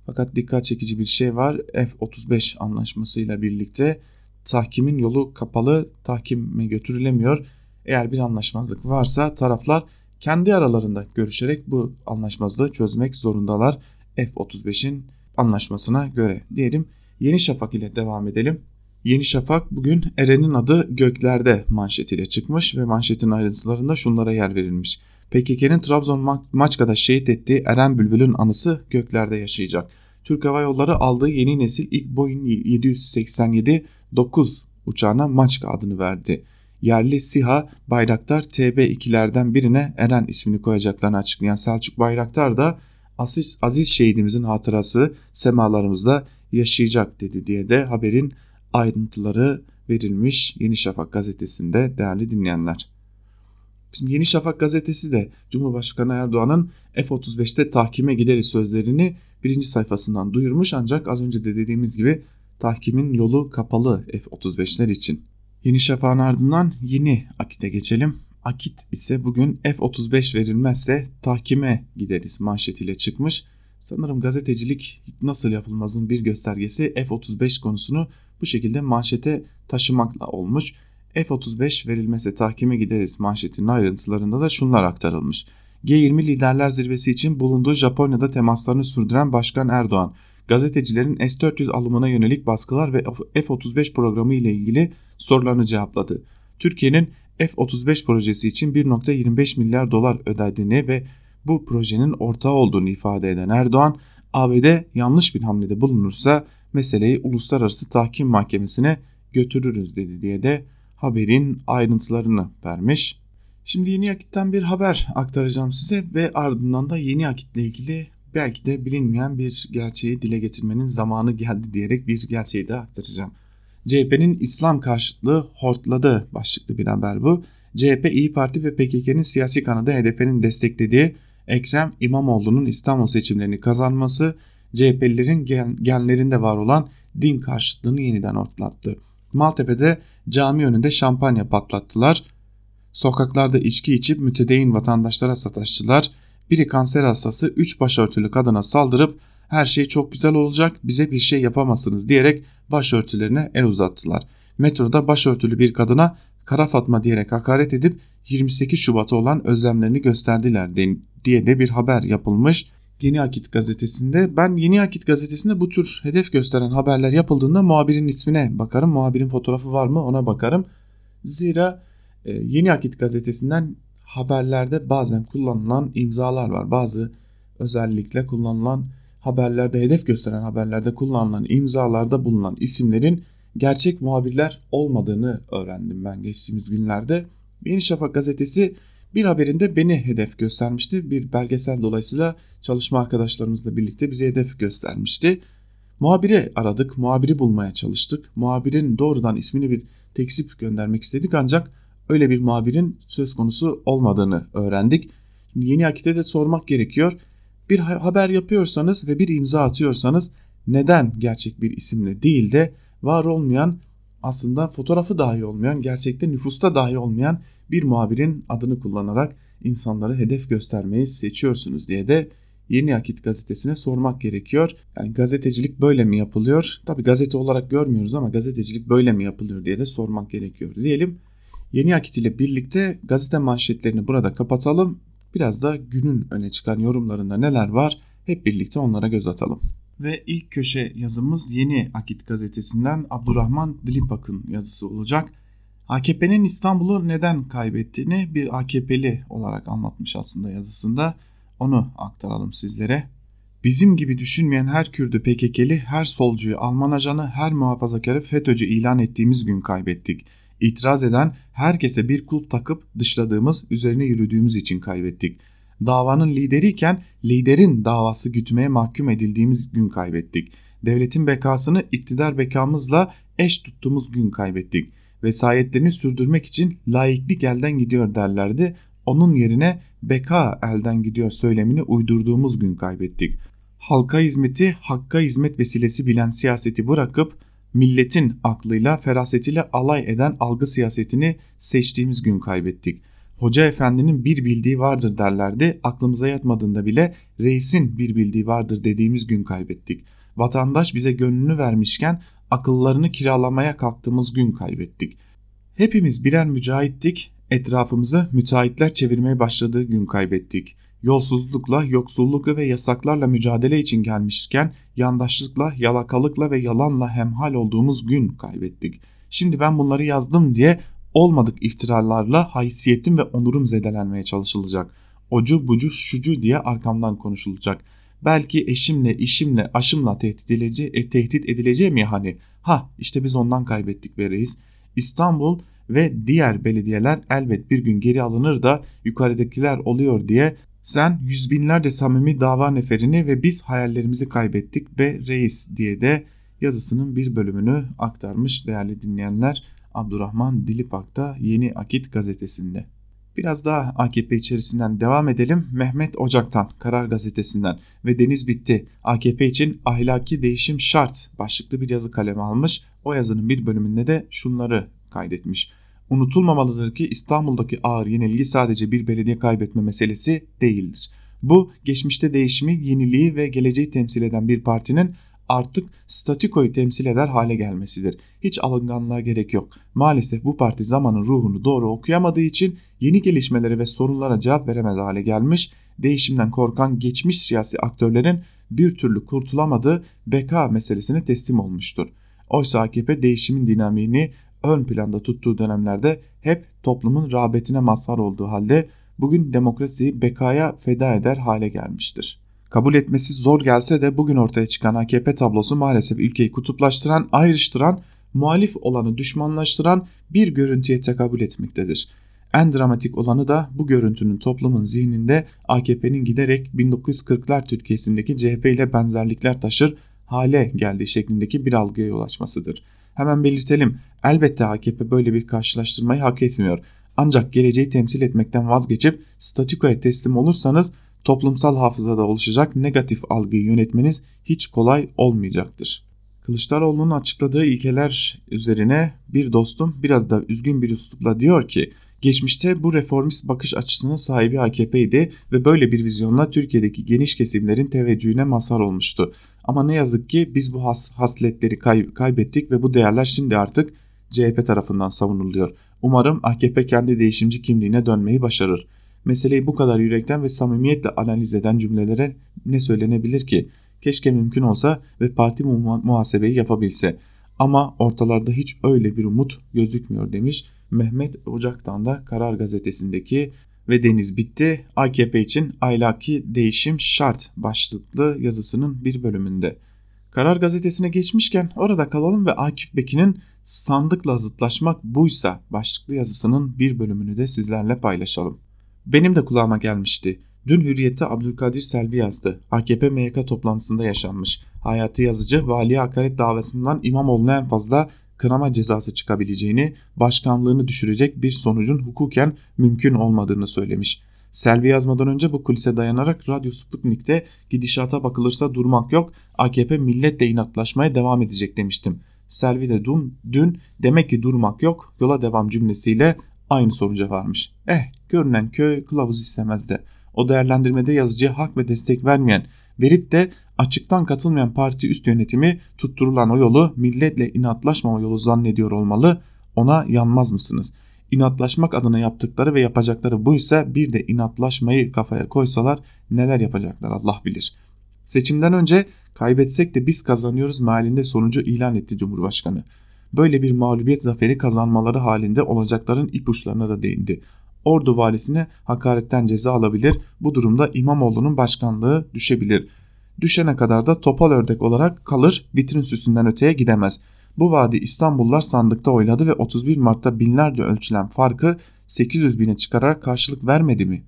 B: Fakat dikkat çekici bir şey var. F-35 anlaşmasıyla birlikte tahkimin yolu kapalı, tahkime götürülemiyor. Eğer bir anlaşmazlık varsa taraflar kendi aralarında görüşerek bu anlaşmazlığı çözmek zorundalar. F-35'in anlaşmasına göre diyelim. Yeni Şafak ile devam edelim. Yeni Şafak bugün Eren'in adı göklerde manşetiyle çıkmış ve manşetin ayrıntılarında şunlara yer verilmiş. PKK'nın Trabzon Maçka'da şehit ettiği Eren Bülbül'ün anısı göklerde yaşayacak. Türk Hava Yolları aldığı yeni nesil ilk Boeing 787-9 uçağına Maçka adını verdi. Yerli SİHA Bayraktar TB2'lerden birine Eren ismini koyacaklarını açıklayan Selçuk Bayraktar da Aziz, Aziz şehidimizin hatırası semalarımızda yaşayacak dedi diye de haberin ayrıntıları verilmiş Yeni Şafak gazetesinde değerli dinleyenler. Şimdi Yeni Şafak gazetesi de Cumhurbaşkanı Erdoğan'ın F-35'te tahkime gideriz sözlerini birinci sayfasından duyurmuş ancak az önce de dediğimiz gibi tahkimin yolu kapalı F-35'ler için. Yeni Şafak'ın ardından yeni Akit'e geçelim. Akit ise bugün F-35 verilmezse tahkime gideriz manşetiyle çıkmış. Sanırım gazetecilik nasıl yapılmazın bir göstergesi F-35 konusunu bu şekilde manşete taşımakla olmuş. F-35 verilmese tahkime gideriz manşetinin ayrıntılarında da şunlar aktarılmış. G20 liderler zirvesi için bulunduğu Japonya'da temaslarını sürdüren Başkan Erdoğan, gazetecilerin S-400 alımına yönelik baskılar ve F-35 programı ile ilgili sorularını cevapladı. Türkiye'nin F-35 projesi için 1.25 milyar dolar ödediğini ve bu projenin ortağı olduğunu ifade eden Erdoğan, ABD yanlış bir hamlede bulunursa meseleyi uluslararası tahkim mahkemesine götürürüz dedi diye de haberin ayrıntılarını vermiş. Şimdi Yeni Akit'ten bir haber aktaracağım size ve ardından da Yeni Akit'le ilgili belki de bilinmeyen bir gerçeği dile getirmenin zamanı geldi diyerek bir gerçeği de aktaracağım. CHP'nin İslam karşıtlığı hortladı başlıklı bir haber bu. CHP, İyi Parti ve PKK'nın siyasi kanadı HDP'nin desteklediği Ekrem İmamoğlu'nun İstanbul seçimlerini kazanması CHP'lilerin genlerinde var olan din karşıtlığını yeniden ortlattı. Maltepe'de cami önünde şampanya patlattılar. Sokaklarda içki içip mütedeyin vatandaşlara sataştılar. Biri kanser hastası 3 başörtülü kadına saldırıp her şey çok güzel olacak bize bir şey yapamazsınız diyerek başörtülerine el uzattılar. Metroda başörtülü bir kadına Kara Fatma diyerek hakaret edip 28 Şubat'a olan özlemlerini gösterdiler diye de bir haber yapılmış. Yeni Akit gazetesinde ben Yeni Akit gazetesinde bu tür hedef gösteren haberler yapıldığında muhabirin ismine bakarım. Muhabirin fotoğrafı var mı ona bakarım. Zira e, Yeni Akit gazetesinden haberlerde bazen kullanılan imzalar var. Bazı özellikle kullanılan haberlerde hedef gösteren haberlerde kullanılan imzalarda bulunan isimlerin gerçek muhabirler olmadığını öğrendim ben geçtiğimiz günlerde. Yeni Şafak gazetesi bir haberinde beni hedef göstermişti. Bir belgesel dolayısıyla çalışma arkadaşlarımızla birlikte bize hedef göstermişti. Muhabiri aradık, muhabiri bulmaya çalıştık. Muhabirin doğrudan ismini bir tekzip göndermek istedik ancak öyle bir muhabirin söz konusu olmadığını öğrendik. Yeni akite de sormak gerekiyor. Bir haber yapıyorsanız ve bir imza atıyorsanız neden gerçek bir isimle değil de var olmayan aslında fotoğrafı dahi olmayan gerçekte nüfusta dahi olmayan bir muhabirin adını kullanarak insanları hedef göstermeyi seçiyorsunuz diye de Yeni Akit gazetesine sormak gerekiyor. Yani gazetecilik böyle mi yapılıyor? Tabi gazete olarak görmüyoruz ama gazetecilik böyle mi yapılıyor diye de sormak gerekiyor diyelim. Yeni Akit ile birlikte gazete manşetlerini burada kapatalım. Biraz da günün öne çıkan yorumlarında neler var hep birlikte onlara göz atalım. Ve ilk köşe yazımız Yeni Akit gazetesinden Abdurrahman Dilipak'ın yazısı olacak. AKP'nin İstanbul'u neden kaybettiğini bir AKP'li olarak anlatmış aslında yazısında. Onu aktaralım sizlere. Bizim gibi düşünmeyen her Kürdü PKK'li, her solcuyu, Alman ajanı, her muhafazakarı FETÖ'cü ilan ettiğimiz gün kaybettik. İtiraz eden herkese bir kulp takıp dışladığımız, üzerine yürüdüğümüz için kaybettik. Davanın lideriyken liderin davası gütmeye mahkum edildiğimiz gün kaybettik. Devletin bekasını iktidar bekamızla eş tuttuğumuz gün kaybettik. Vesayetlerini sürdürmek için laiklik elden gidiyor derlerdi. Onun yerine beka elden gidiyor söylemini uydurduğumuz gün kaybettik. Halka hizmeti, hakka hizmet vesilesi bilen siyaseti bırakıp milletin aklıyla, ferasetiyle alay eden algı siyasetini seçtiğimiz gün kaybettik. Hoca efendinin bir bildiği vardır derlerdi. Aklımıza yatmadığında bile reisin bir bildiği vardır dediğimiz gün kaybettik. Vatandaş bize gönlünü vermişken akıllarını kiralamaya kalktığımız gün kaybettik. Hepimiz birer mücahittik, etrafımızı müteahhitler çevirmeye başladığı gün kaybettik. Yolsuzlukla, yoksullukla ve yasaklarla mücadele için gelmişken yandaşlıkla, yalakalıkla ve yalanla hemhal olduğumuz gün kaybettik. Şimdi ben bunları yazdım diye olmadık iftiralarla haysiyetim ve onurum zedelenmeye çalışılacak. Ocu bucu şucu diye arkamdan konuşulacak. Belki eşimle, işimle, aşımla tehdit, edilece e, tehdit edileceğim ya hani. Ha işte biz ondan kaybettik be reis. İstanbul ve diğer belediyeler elbet bir gün geri alınır da yukarıdakiler oluyor diye sen yüz binlerce samimi dava neferini ve biz hayallerimizi kaybettik be reis diye de yazısının bir bölümünü aktarmış değerli dinleyenler. Abdurrahman Dilipak da Yeni Akit gazetesinde. Biraz daha AKP içerisinden devam edelim. Mehmet Ocak'tan Karar Gazetesi'nden ve Deniz Bitti AKP için ahlaki değişim şart başlıklı bir yazı kaleme almış. O yazının bir bölümünde de şunları kaydetmiş. Unutulmamalıdır ki İstanbul'daki ağır yenilgi sadece bir belediye kaybetme meselesi değildir. Bu geçmişte değişimi, yeniliği ve geleceği temsil eden bir partinin artık statikoyu temsil eder hale gelmesidir. Hiç alınganlığa gerek yok. Maalesef bu parti zamanın ruhunu doğru okuyamadığı için yeni gelişmelere ve sorunlara cevap veremez hale gelmiş, değişimden korkan geçmiş siyasi aktörlerin bir türlü kurtulamadığı beka meselesine teslim olmuştur. Oysa AKP değişimin dinamiğini ön planda tuttuğu dönemlerde hep toplumun rağbetine mazhar olduğu halde bugün demokrasiyi bekaya feda eder hale gelmiştir. Kabul etmesi zor gelse de bugün ortaya çıkan AKP tablosu maalesef ülkeyi kutuplaştıran, ayrıştıran, muhalif olanı düşmanlaştıran bir görüntüye tekabül etmektedir. En dramatik olanı da bu görüntünün toplumun zihninde AKP'nin giderek 1940'lar Türkiye'sindeki CHP ile benzerlikler taşır hale geldiği şeklindeki bir algıya yol açmasıdır. Hemen belirtelim elbette AKP böyle bir karşılaştırmayı hak etmiyor. Ancak geleceği temsil etmekten vazgeçip statikoya teslim olursanız toplumsal hafızada oluşacak negatif algıyı yönetmeniz hiç kolay olmayacaktır. Kılıçdaroğlu'nun açıkladığı ilkeler üzerine bir dostum biraz da üzgün bir üslupla diyor ki Geçmişte bu reformist bakış açısının sahibi AKP'ydi ve böyle bir vizyonla Türkiye'deki geniş kesimlerin teveccühüne mazhar olmuştu. Ama ne yazık ki biz bu has hasletleri kay kaybettik ve bu değerler şimdi artık CHP tarafından savunuluyor. Umarım AKP kendi değişimci kimliğine dönmeyi başarır. Meseleyi bu kadar yürekten ve samimiyetle analiz eden cümlelere ne söylenebilir ki? Keşke mümkün olsa ve parti muhasebeyi yapabilse. Ama ortalarda hiç öyle bir umut gözükmüyor demiş Mehmet Ocak'tan da Karar Gazetesi'ndeki ve Deniz Bitti AKP için aylaki değişim şart başlıklı yazısının bir bölümünde. Karar Gazetesi'ne geçmişken orada kalalım ve Akif Bekin'in sandıkla zıtlaşmak buysa başlıklı yazısının bir bölümünü de sizlerle paylaşalım. Benim de kulağıma gelmişti. Dün Hürriyet'te Abdülkadir Selvi yazdı. AKP MYK toplantısında yaşanmış. Hayati yazıcı valiye hakaret davasından İmamoğlu'na en fazla kınama cezası çıkabileceğini, başkanlığını düşürecek bir sonucun hukuken mümkün olmadığını söylemiş. Selvi yazmadan önce bu kulise dayanarak Radyo Sputnik'te gidişata bakılırsa durmak yok, AKP milletle inatlaşmaya devam edecek demiştim. Selvi de dün, dün demek ki durmak yok, yola devam cümlesiyle aynı sonuca varmış. Eh görünen köy kılavuz istemez. O değerlendirmede yazıcıya hak ve destek vermeyen, verip de açıktan katılmayan parti üst yönetimi tutturulan o yolu milletle inatlaşmama yolu zannediyor olmalı. Ona yanmaz mısınız? İnatlaşmak adına yaptıkları ve yapacakları bu ise bir de inatlaşmayı kafaya koysalar neler yapacaklar Allah bilir. Seçimden önce kaybetsek de biz kazanıyoruz mealinde sonucu ilan etti Cumhurbaşkanı. Böyle bir mağlubiyet zaferi kazanmaları halinde olacakların ipuçlarına da değindi. Ordu valisine hakaretten ceza alabilir. Bu durumda İmamoğlu'nun başkanlığı düşebilir. Düşene kadar da topal ördek olarak kalır vitrin süsünden öteye gidemez. Bu vaadi İstanbullular sandıkta oyladı ve 31 Mart'ta binlerce ölçülen farkı 800 bine çıkararak karşılık vermedi mi?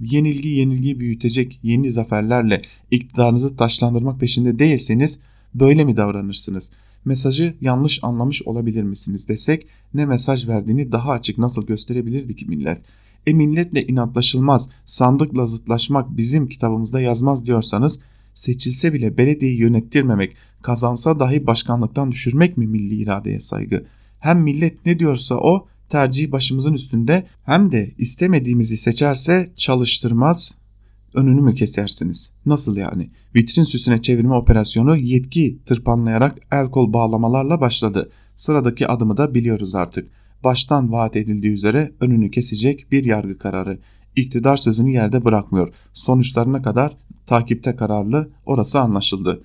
B: Yenilgi yenilgiyi büyütecek yeni zaferlerle iktidarınızı taşlandırmak peşinde değilseniz böyle mi davranırsınız? Mesajı yanlış anlamış olabilir misiniz desek ne mesaj verdiğini daha açık nasıl gösterebilirdi ki millet? E milletle inatlaşılmaz, sandıkla zıtlaşmak bizim kitabımızda yazmaz diyorsanız seçilse bile belediyeyi yönettirmemek, kazansa dahi başkanlıktan düşürmek mi milli iradeye saygı? Hem millet ne diyorsa o tercihi başımızın üstünde hem de istemediğimizi seçerse çalıştırmaz, önünü mü kesersiniz? Nasıl yani? Vitrin süsüne çevirme operasyonu yetki tırpanlayarak el kol bağlamalarla başladı. Sıradaki adımı da biliyoruz artık. Baştan vaat edildiği üzere önünü kesecek bir yargı kararı. İktidar sözünü yerde bırakmıyor. Sonuçlarına kadar takipte kararlı orası anlaşıldı.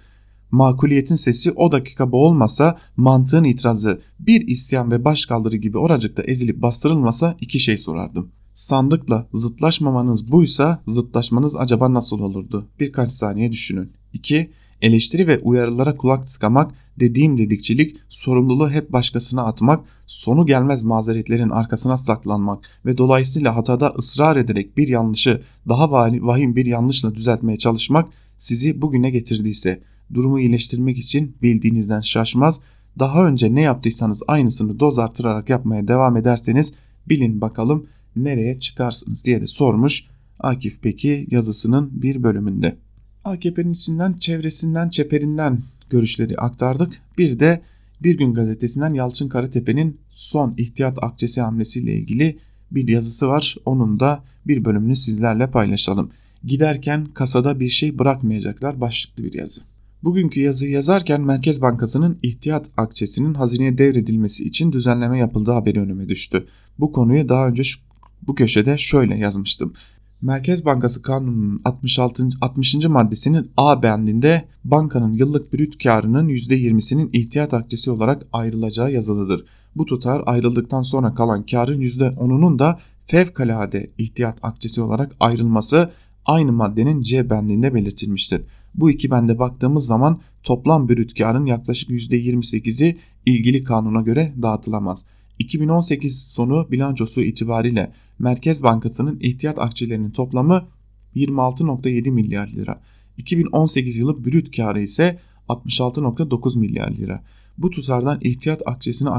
B: Makuliyetin sesi o dakika boğulmasa mantığın itirazı bir isyan ve başkaldırı gibi oracıkta ezilip bastırılmasa iki şey sorardım. Sandıkla zıtlaşmamanız buysa zıtlaşmanız acaba nasıl olurdu? Birkaç saniye düşünün. 2. Eleştiri ve uyarılara kulak tıkamak, dediğim dedikçilik, sorumluluğu hep başkasına atmak, sonu gelmez mazeretlerin arkasına saklanmak ve dolayısıyla hatada ısrar ederek bir yanlışı daha vahim bir yanlışla düzeltmeye çalışmak sizi bugüne getirdiyse, durumu iyileştirmek için bildiğinizden şaşmaz, daha önce ne yaptıysanız aynısını doz artırarak yapmaya devam ederseniz bilin bakalım nereye çıkarsınız diye de sormuş Akif Peki yazısının bir bölümünde. AKP'nin içinden, çevresinden, çeperinden görüşleri aktardık. Bir de Bir Gün gazetesinden Yalçın Karatepe'nin son ihtiyat akçesi hamlesiyle ilgili bir yazısı var. Onun da bir bölümünü sizlerle paylaşalım. Giderken kasada bir şey bırakmayacaklar başlıklı bir yazı. Bugünkü yazıyı yazarken Merkez Bankası'nın ihtiyat akçesinin hazineye devredilmesi için düzenleme yapıldığı haberi önüme düştü. Bu konuyu daha önce şu, bu köşede şöyle yazmıştım. Merkez Bankası Kanunu'nun 66. 60. maddesinin A bendinde bankanın yıllık brüt karının %20'sinin ihtiyat akçesi olarak ayrılacağı yazılıdır. Bu tutar ayrıldıktan sonra kalan karın %10'unun da fevkalade ihtiyat akçesi olarak ayrılması aynı maddenin C bendinde belirtilmiştir. Bu iki bende baktığımız zaman toplam brüt karın yaklaşık %28'i ilgili kanuna göre dağıtılamaz. 2018 sonu bilançosu itibariyle Merkez Bankası'nın ihtiyat akçelerinin toplamı 26.7 milyar lira. 2018 yılı brüt karı ise 66.9 milyar lira. Bu tutardan ihtiyat akçesine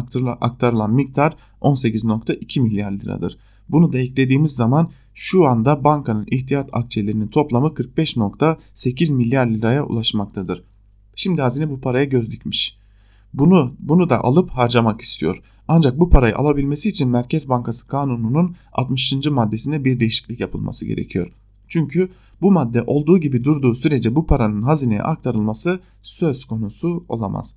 B: aktarılan miktar 18.2 milyar liradır. Bunu da eklediğimiz zaman şu anda bankanın ihtiyat akçelerinin toplamı 45.8 milyar liraya ulaşmaktadır. Şimdi hazine bu paraya göz dikmiş. Bunu bunu da alıp harcamak istiyor. Ancak bu parayı alabilmesi için Merkez Bankası Kanunu'nun 60. maddesinde bir değişiklik yapılması gerekiyor. Çünkü bu madde olduğu gibi durduğu sürece bu paranın hazineye aktarılması söz konusu olamaz.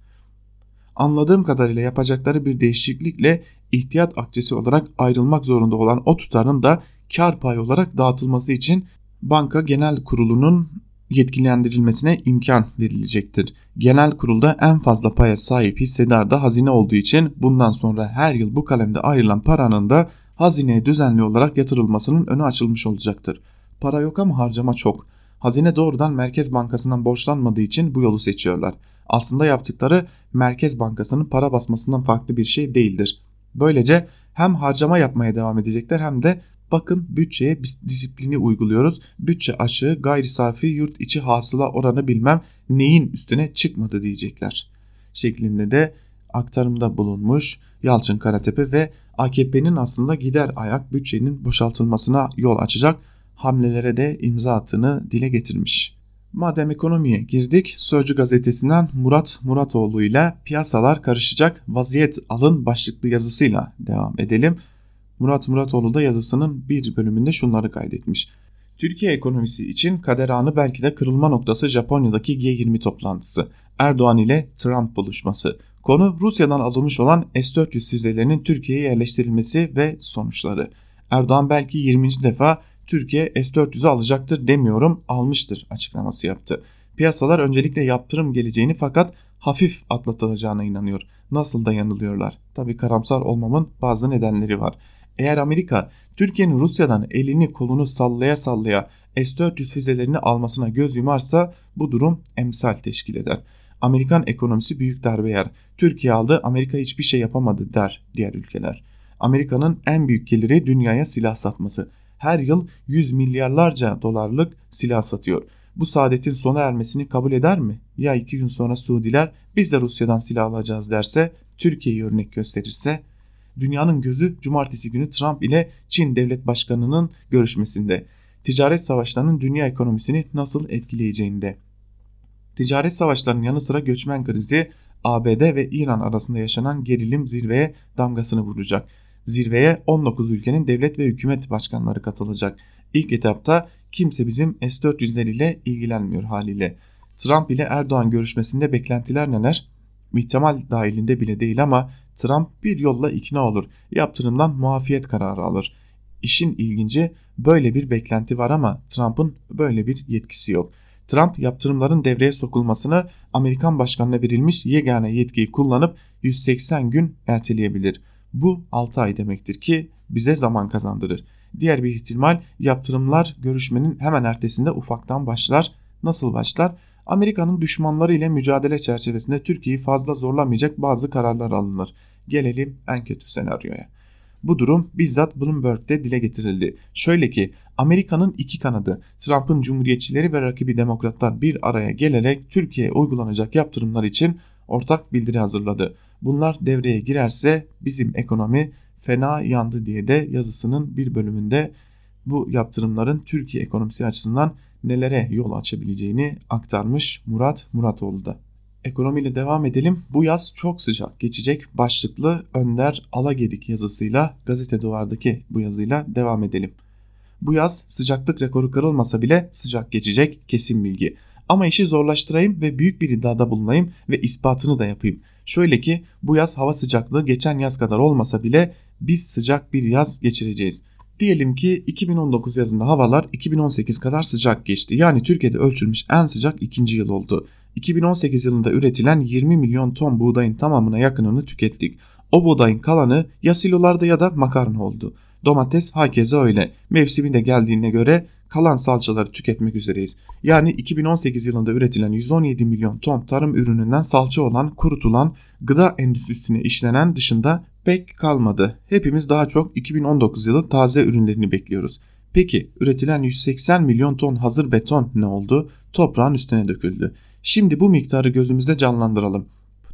B: Anladığım kadarıyla yapacakları bir değişiklikle ihtiyat akçesi olarak ayrılmak zorunda olan o tutarın da kar payı olarak dağıtılması için banka genel kurulunun yetkilendirilmesine imkan verilecektir. Genel kurulda en fazla paya sahip hissedar da hazine olduğu için bundan sonra her yıl bu kalemde ayrılan paranın da hazineye düzenli olarak yatırılmasının önü açılmış olacaktır. Para yok ama harcama çok. Hazine doğrudan Merkez Bankası'ndan borçlanmadığı için bu yolu seçiyorlar. Aslında yaptıkları Merkez Bankası'nın para basmasından farklı bir şey değildir. Böylece hem harcama yapmaya devam edecekler hem de bakın bütçeye disiplini uyguluyoruz. Bütçe aşığı gayri safi yurt içi hasıla oranı bilmem neyin üstüne çıkmadı diyecekler. Şeklinde de aktarımda bulunmuş Yalçın Karatepe ve AKP'nin aslında gider ayak bütçenin boşaltılmasına yol açacak hamlelere de imza attığını dile getirmiş. Madem ekonomiye girdik, Sözcü gazetesinden Murat Muratoğlu ile piyasalar karışacak vaziyet alın başlıklı yazısıyla devam edelim. Murat Muratoğlu da yazısının bir bölümünde şunları kaydetmiş. Türkiye ekonomisi için kader anı belki de kırılma noktası Japonya'daki G20 toplantısı. Erdoğan ile Trump buluşması. Konu Rusya'dan alınmış olan S-400 füzelerinin Türkiye'ye yerleştirilmesi ve sonuçları. Erdoğan belki 20. defa Türkiye S-400'ü alacaktır demiyorum almıştır açıklaması yaptı. Piyasalar öncelikle yaptırım geleceğini fakat hafif atlatılacağına inanıyor. Nasıl da yanılıyorlar. Tabi karamsar olmamın bazı nedenleri var. Eğer Amerika Türkiye'nin Rusya'dan elini kolunu sallaya sallaya S-400 füzelerini almasına göz yumarsa bu durum emsal teşkil eder. Amerikan ekonomisi büyük darbe yer. Türkiye aldı Amerika hiçbir şey yapamadı der diğer ülkeler. Amerika'nın en büyük geliri dünyaya silah satması her yıl 100 milyarlarca dolarlık silah satıyor. Bu saadetin sona ermesini kabul eder mi? Ya iki gün sonra Suudiler biz de Rusya'dan silah alacağız derse, Türkiye'yi örnek gösterirse? Dünyanın gözü cumartesi günü Trump ile Çin devlet başkanının görüşmesinde. Ticaret savaşlarının dünya ekonomisini nasıl etkileyeceğinde. Ticaret savaşlarının yanı sıra göçmen krizi ABD ve İran arasında yaşanan gerilim zirveye damgasını vuracak. Zirveye 19 ülkenin devlet ve hükümet başkanları katılacak. İlk etapta kimse bizim S-400'ler ile ilgilenmiyor haliyle. Trump ile Erdoğan görüşmesinde beklentiler neler? İhtimal dahilinde bile değil ama Trump bir yolla ikna olur. Yaptırımdan muafiyet kararı alır. İşin ilginci böyle bir beklenti var ama Trump'ın böyle bir yetkisi yok. Trump yaptırımların devreye sokulmasını Amerikan başkanına verilmiş yegane yetkiyi kullanıp 180 gün erteleyebilir. Bu 6 ay demektir ki bize zaman kazandırır. Diğer bir ihtimal yaptırımlar görüşmenin hemen ertesinde ufaktan başlar. Nasıl başlar? Amerika'nın düşmanları ile mücadele çerçevesinde Türkiye'yi fazla zorlamayacak bazı kararlar alınır. Gelelim en kötü senaryoya. Bu durum bizzat Bloomberg'de dile getirildi. Şöyle ki Amerika'nın iki kanadı Trump'ın cumhuriyetçileri ve rakibi demokratlar bir araya gelerek Türkiye'ye uygulanacak yaptırımlar için ortak bildiri hazırladı. Bunlar devreye girerse bizim ekonomi fena yandı diye de yazısının bir bölümünde bu yaptırımların Türkiye ekonomisi açısından nelere yol açabileceğini aktarmış Murat Muratoğlu da. Ekonomiyle devam edelim. Bu yaz çok sıcak geçecek başlıklı Önder Alagedik yazısıyla gazete duvardaki bu yazıyla devam edelim. Bu yaz sıcaklık rekoru kırılmasa bile sıcak geçecek kesin bilgi. Ama işi zorlaştırayım ve büyük bir iddiada bulunayım ve ispatını da yapayım. Şöyle ki bu yaz hava sıcaklığı geçen yaz kadar olmasa bile biz sıcak bir yaz geçireceğiz. Diyelim ki 2019 yazında havalar 2018 kadar sıcak geçti. Yani Türkiye'de ölçülmüş en sıcak ikinci yıl oldu. 2018 yılında üretilen 20 milyon ton buğdayın tamamına yakınını tükettik. O buğdayın kalanı ya silolarda ya da makarna oldu. Domates hakeza öyle. Mevsimi de geldiğine göre kalan salçaları tüketmek üzereyiz. Yani 2018 yılında üretilen 117 milyon ton tarım ürününden salça olan, kurutulan, gıda endüstrisine işlenen dışında pek kalmadı. Hepimiz daha çok 2019 yılı taze ürünlerini bekliyoruz. Peki üretilen 180 milyon ton hazır beton ne oldu? Toprağın üstüne döküldü. Şimdi bu miktarı gözümüzde canlandıralım.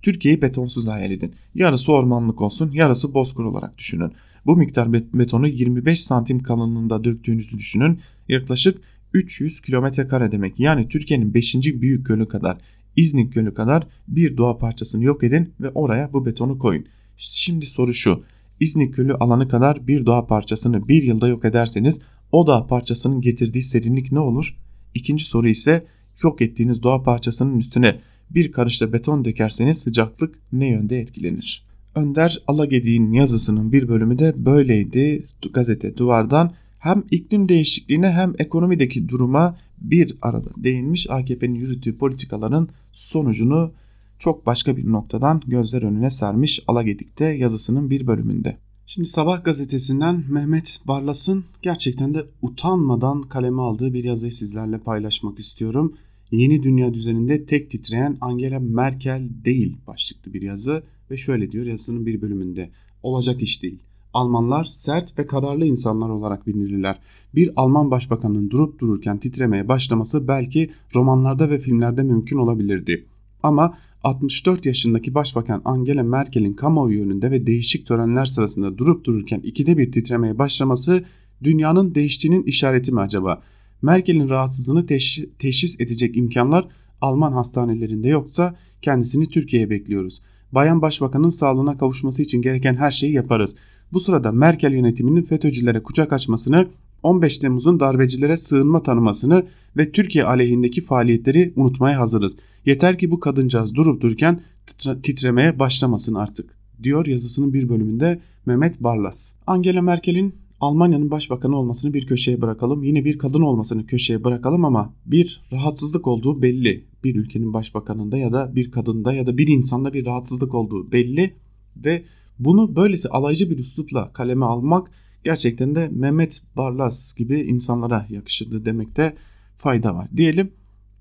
B: Türkiye'yi betonsuz hayal edin. Yarısı ormanlık olsun, yarısı bozkır olarak düşünün. Bu miktar betonu 25 santim kalınlığında döktüğünüzü düşünün. Yaklaşık 300 kilometre kare demek. Yani Türkiye'nin 5. büyük gölü kadar, İznik gölü kadar bir doğa parçasını yok edin ve oraya bu betonu koyun. Şimdi soru şu. İznik gölü alanı kadar bir doğa parçasını bir yılda yok ederseniz o doğa parçasının getirdiği serinlik ne olur? İkinci soru ise yok ettiğiniz doğa parçasının üstüne bir karışta beton dökerseniz sıcaklık ne yönde etkilenir? Önder Alagedi'nin yazısının bir bölümü de böyleydi. Gazete duvardan hem iklim değişikliğine hem ekonomideki duruma bir arada değinmiş AKP'nin yürüttüğü politikaların sonucunu çok başka bir noktadan gözler önüne sermiş Alagedik'te yazısının bir bölümünde. Şimdi Sabah gazetesinden Mehmet Barlas'ın gerçekten de utanmadan kaleme aldığı bir yazıyı sizlerle paylaşmak istiyorum. Yeni dünya düzeninde tek titreyen Angela Merkel değil başlıklı bir yazı ve şöyle diyor yazısının bir bölümünde. Olacak iş değil. Almanlar sert ve kararlı insanlar olarak bilinirler. Bir Alman başbakanının durup dururken titremeye başlaması belki romanlarda ve filmlerde mümkün olabilirdi. Ama 64 yaşındaki başbakan Angela Merkel'in kamuoyu önünde ve değişik törenler sırasında durup dururken ikide bir titremeye başlaması dünyanın değiştiğinin işareti mi acaba? Merkel'in rahatsızlığını teş teşhis edecek imkanlar Alman hastanelerinde yoksa kendisini Türkiye'ye bekliyoruz. Bayan Başbakan'ın sağlığına kavuşması için gereken her şeyi yaparız. Bu sırada Merkel yönetiminin FETÖ'cülere kucak açmasını, 15 Temmuz'un darbecilere sığınma tanımasını ve Türkiye aleyhindeki faaliyetleri unutmaya hazırız. Yeter ki bu kadıncağız durup dururken titremeye başlamasın artık diyor yazısının bir bölümünde Mehmet Barlas. Angela Merkel'in Almanya'nın başbakanı olmasını bir köşeye bırakalım. Yine bir kadın olmasını köşeye bırakalım ama bir rahatsızlık olduğu belli. Bir ülkenin başbakanında ya da bir kadında ya da bir insanda bir rahatsızlık olduğu belli ve bunu böylesi alaycı bir üslupla kaleme almak gerçekten de Mehmet Barlas gibi insanlara yakışırdı demekte fayda var. Diyelim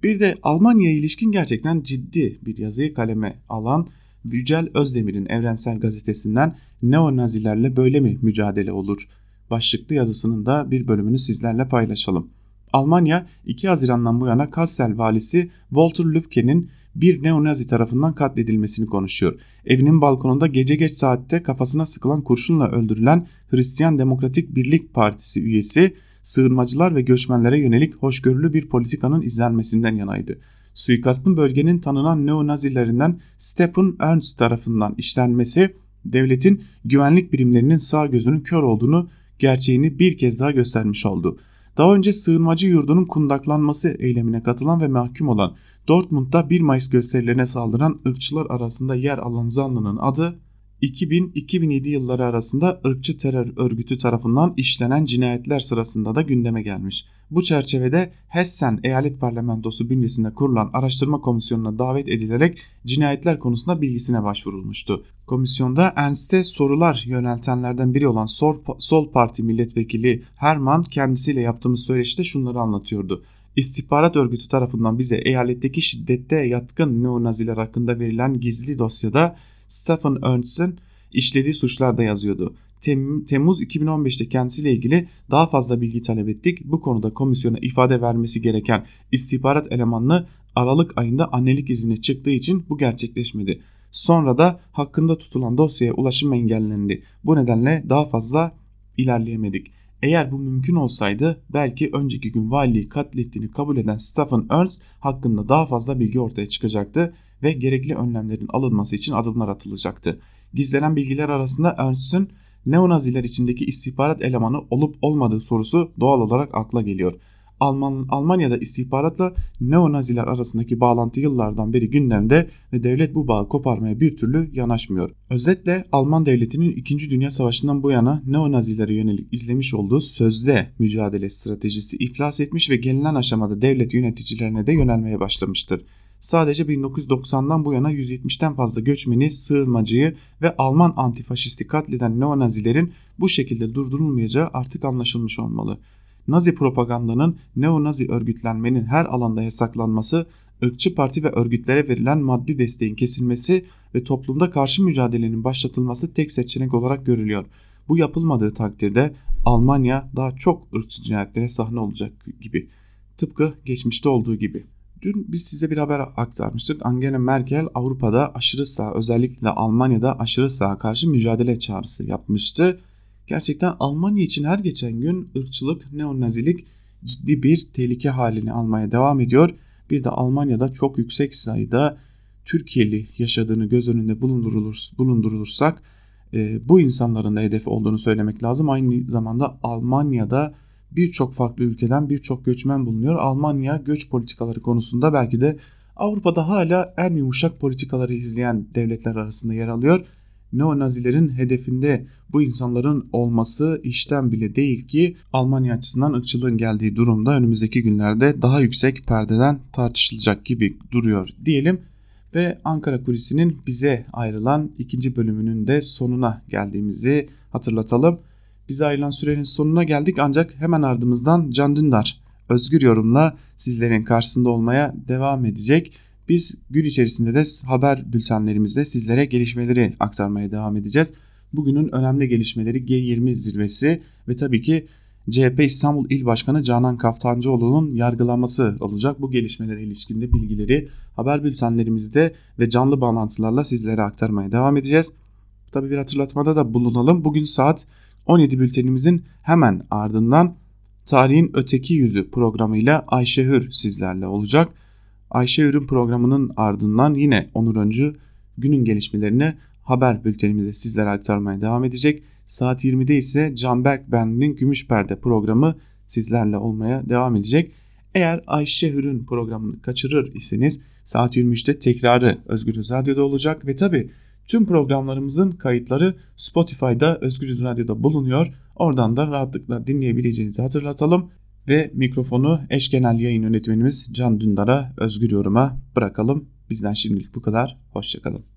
B: bir de Almanya'ya ilişkin gerçekten ciddi bir yazıyı kaleme alan Yücel Özdemir'in Evrensel Gazetesi'nden neonazilerle böyle mi mücadele olur başlıklı yazısının da bir bölümünü sizlerle paylaşalım. Almanya 2 Haziran'dan bu yana Kassel valisi Walter Lübke'nin bir neonazi tarafından katledilmesini konuşuyor. Evinin balkonunda gece geç saatte kafasına sıkılan kurşunla öldürülen Hristiyan Demokratik Birlik Partisi üyesi sığınmacılar ve göçmenlere yönelik hoşgörülü bir politikanın izlenmesinden yanaydı. Suikastın bölgenin tanınan neonazilerinden Stephen Ernst tarafından işlenmesi devletin güvenlik birimlerinin sağ gözünün kör olduğunu gerçeğini bir kez daha göstermiş oldu. Daha önce sığınmacı yurdunun kundaklanması eylemine katılan ve mahkum olan Dortmund'da 1 Mayıs gösterilerine saldıran ırkçılar arasında yer alan zanlının adı 2000-2007 yılları arasında ırkçı terör örgütü tarafından işlenen cinayetler sırasında da gündeme gelmiş. Bu çerçevede Hessen Eyalet Parlamentosu bünyesinde kurulan araştırma komisyonuna davet edilerek cinayetler konusunda bilgisine başvurulmuştu. Komisyonda Ernst'e sorular yöneltenlerden biri olan Sol, Sol Parti milletvekili Herman kendisiyle yaptığımız söyleşide şunları anlatıyordu. İstihbarat örgütü tarafından bize eyaletteki şiddette yatkın neonaziler hakkında verilen gizli dosyada Stephen Ernst'in işlediği suçlarda yazıyordu. Tem Temmuz 2015'te kendisiyle ilgili daha fazla bilgi talep ettik. Bu konuda komisyona ifade vermesi gereken istihbarat elemanını Aralık ayında annelik izine çıktığı için bu gerçekleşmedi. Sonra da hakkında tutulan dosyaya ulaşım engellendi. Bu nedenle daha fazla ilerleyemedik. Eğer bu mümkün olsaydı belki önceki gün valiliği katlettiğini kabul eden Stephen Ernst hakkında daha fazla bilgi ortaya çıkacaktı ve gerekli önlemlerin alınması için adımlar atılacaktı. Gizlenen bilgiler arasında Ernst'ün neonaziler içindeki istihbarat elemanı olup olmadığı sorusu doğal olarak akla geliyor. Alman, Almanya'da istihbaratla neonaziler arasındaki bağlantı yıllardan beri gündemde ve devlet bu bağı koparmaya bir türlü yanaşmıyor. Özetle Alman devletinin 2. Dünya Savaşı'ndan bu yana neonazilere yönelik izlemiş olduğu sözde mücadele stratejisi iflas etmiş ve gelinen aşamada devlet yöneticilerine de yönelmeye başlamıştır. Sadece 1990'dan bu yana 170'ten fazla göçmeni, sığınmacıyı ve Alman antifaşisti katleden neonazilerin bu şekilde durdurulmayacağı artık anlaşılmış olmalı. Nazi propagandanın neo-Nazi örgütlenmenin her alanda yasaklanması, ırkçı parti ve örgütlere verilen maddi desteğin kesilmesi ve toplumda karşı mücadelenin başlatılması tek seçenek olarak görülüyor. Bu yapılmadığı takdirde Almanya daha çok ırkçı cinayetlere sahne olacak gibi. Tıpkı geçmişte olduğu gibi. Dün biz size bir haber aktarmıştık. Angela Merkel Avrupa'da aşırı sağ özellikle de Almanya'da aşırı sağ karşı mücadele çağrısı yapmıştı. Gerçekten Almanya için her geçen gün ırkçılık, neonazilik ciddi bir tehlike halini almaya devam ediyor. Bir de Almanya'da çok yüksek sayıda Türkiye'li yaşadığını göz önünde bulundurulur, bulundurulursak e, bu insanların da hedef olduğunu söylemek lazım. Aynı zamanda Almanya'da birçok farklı ülkeden birçok göçmen bulunuyor. Almanya göç politikaları konusunda belki de Avrupa'da hala en yumuşak politikaları izleyen devletler arasında yer alıyor neonazilerin hedefinde bu insanların olması işten bile değil ki Almanya açısından ırkçılığın geldiği durumda önümüzdeki günlerde daha yüksek perdeden tartışılacak gibi duruyor diyelim. Ve Ankara Kulisi'nin bize ayrılan ikinci bölümünün de sonuna geldiğimizi hatırlatalım. Bize ayrılan sürenin sonuna geldik ancak hemen ardımızdan Can Dündar özgür yorumla sizlerin karşısında olmaya devam edecek. Biz gün içerisinde de haber bültenlerimizde sizlere gelişmeleri aktarmaya devam edeceğiz. Bugünün önemli gelişmeleri G20 zirvesi ve tabii ki CHP İstanbul İl Başkanı Canan Kaftancıoğlu'nun yargılanması olacak. Bu gelişmelere ilişkinde bilgileri haber bültenlerimizde ve canlı bağlantılarla sizlere aktarmaya devam edeceğiz. Tabii bir hatırlatmada da bulunalım. Bugün saat 17 bültenimizin hemen ardından Tarihin Öteki Yüzü programıyla Ayşe Hür sizlerle olacak. Ayşe Ürün programının ardından yine Onur Öncü günün gelişmelerini haber bültenimizde sizlere aktarmaya devam edecek. Saat 20'de ise Canberk Benli'nin Gümüş Perde programı sizlerle olmaya devam edecek. Eğer Ayşe Hür'ün programını kaçırır iseniz saat 23'te tekrarı Özgürüz Radyo'da olacak ve tabi tüm programlarımızın kayıtları Spotify'da Özgürüz Radyo'da bulunuyor. Oradan da rahatlıkla dinleyebileceğinizi hatırlatalım ve mikrofonu eş genel yayın yönetmenimiz Can Dündar'a özgür yoruma bırakalım. Bizden şimdilik bu kadar. Hoşçakalın.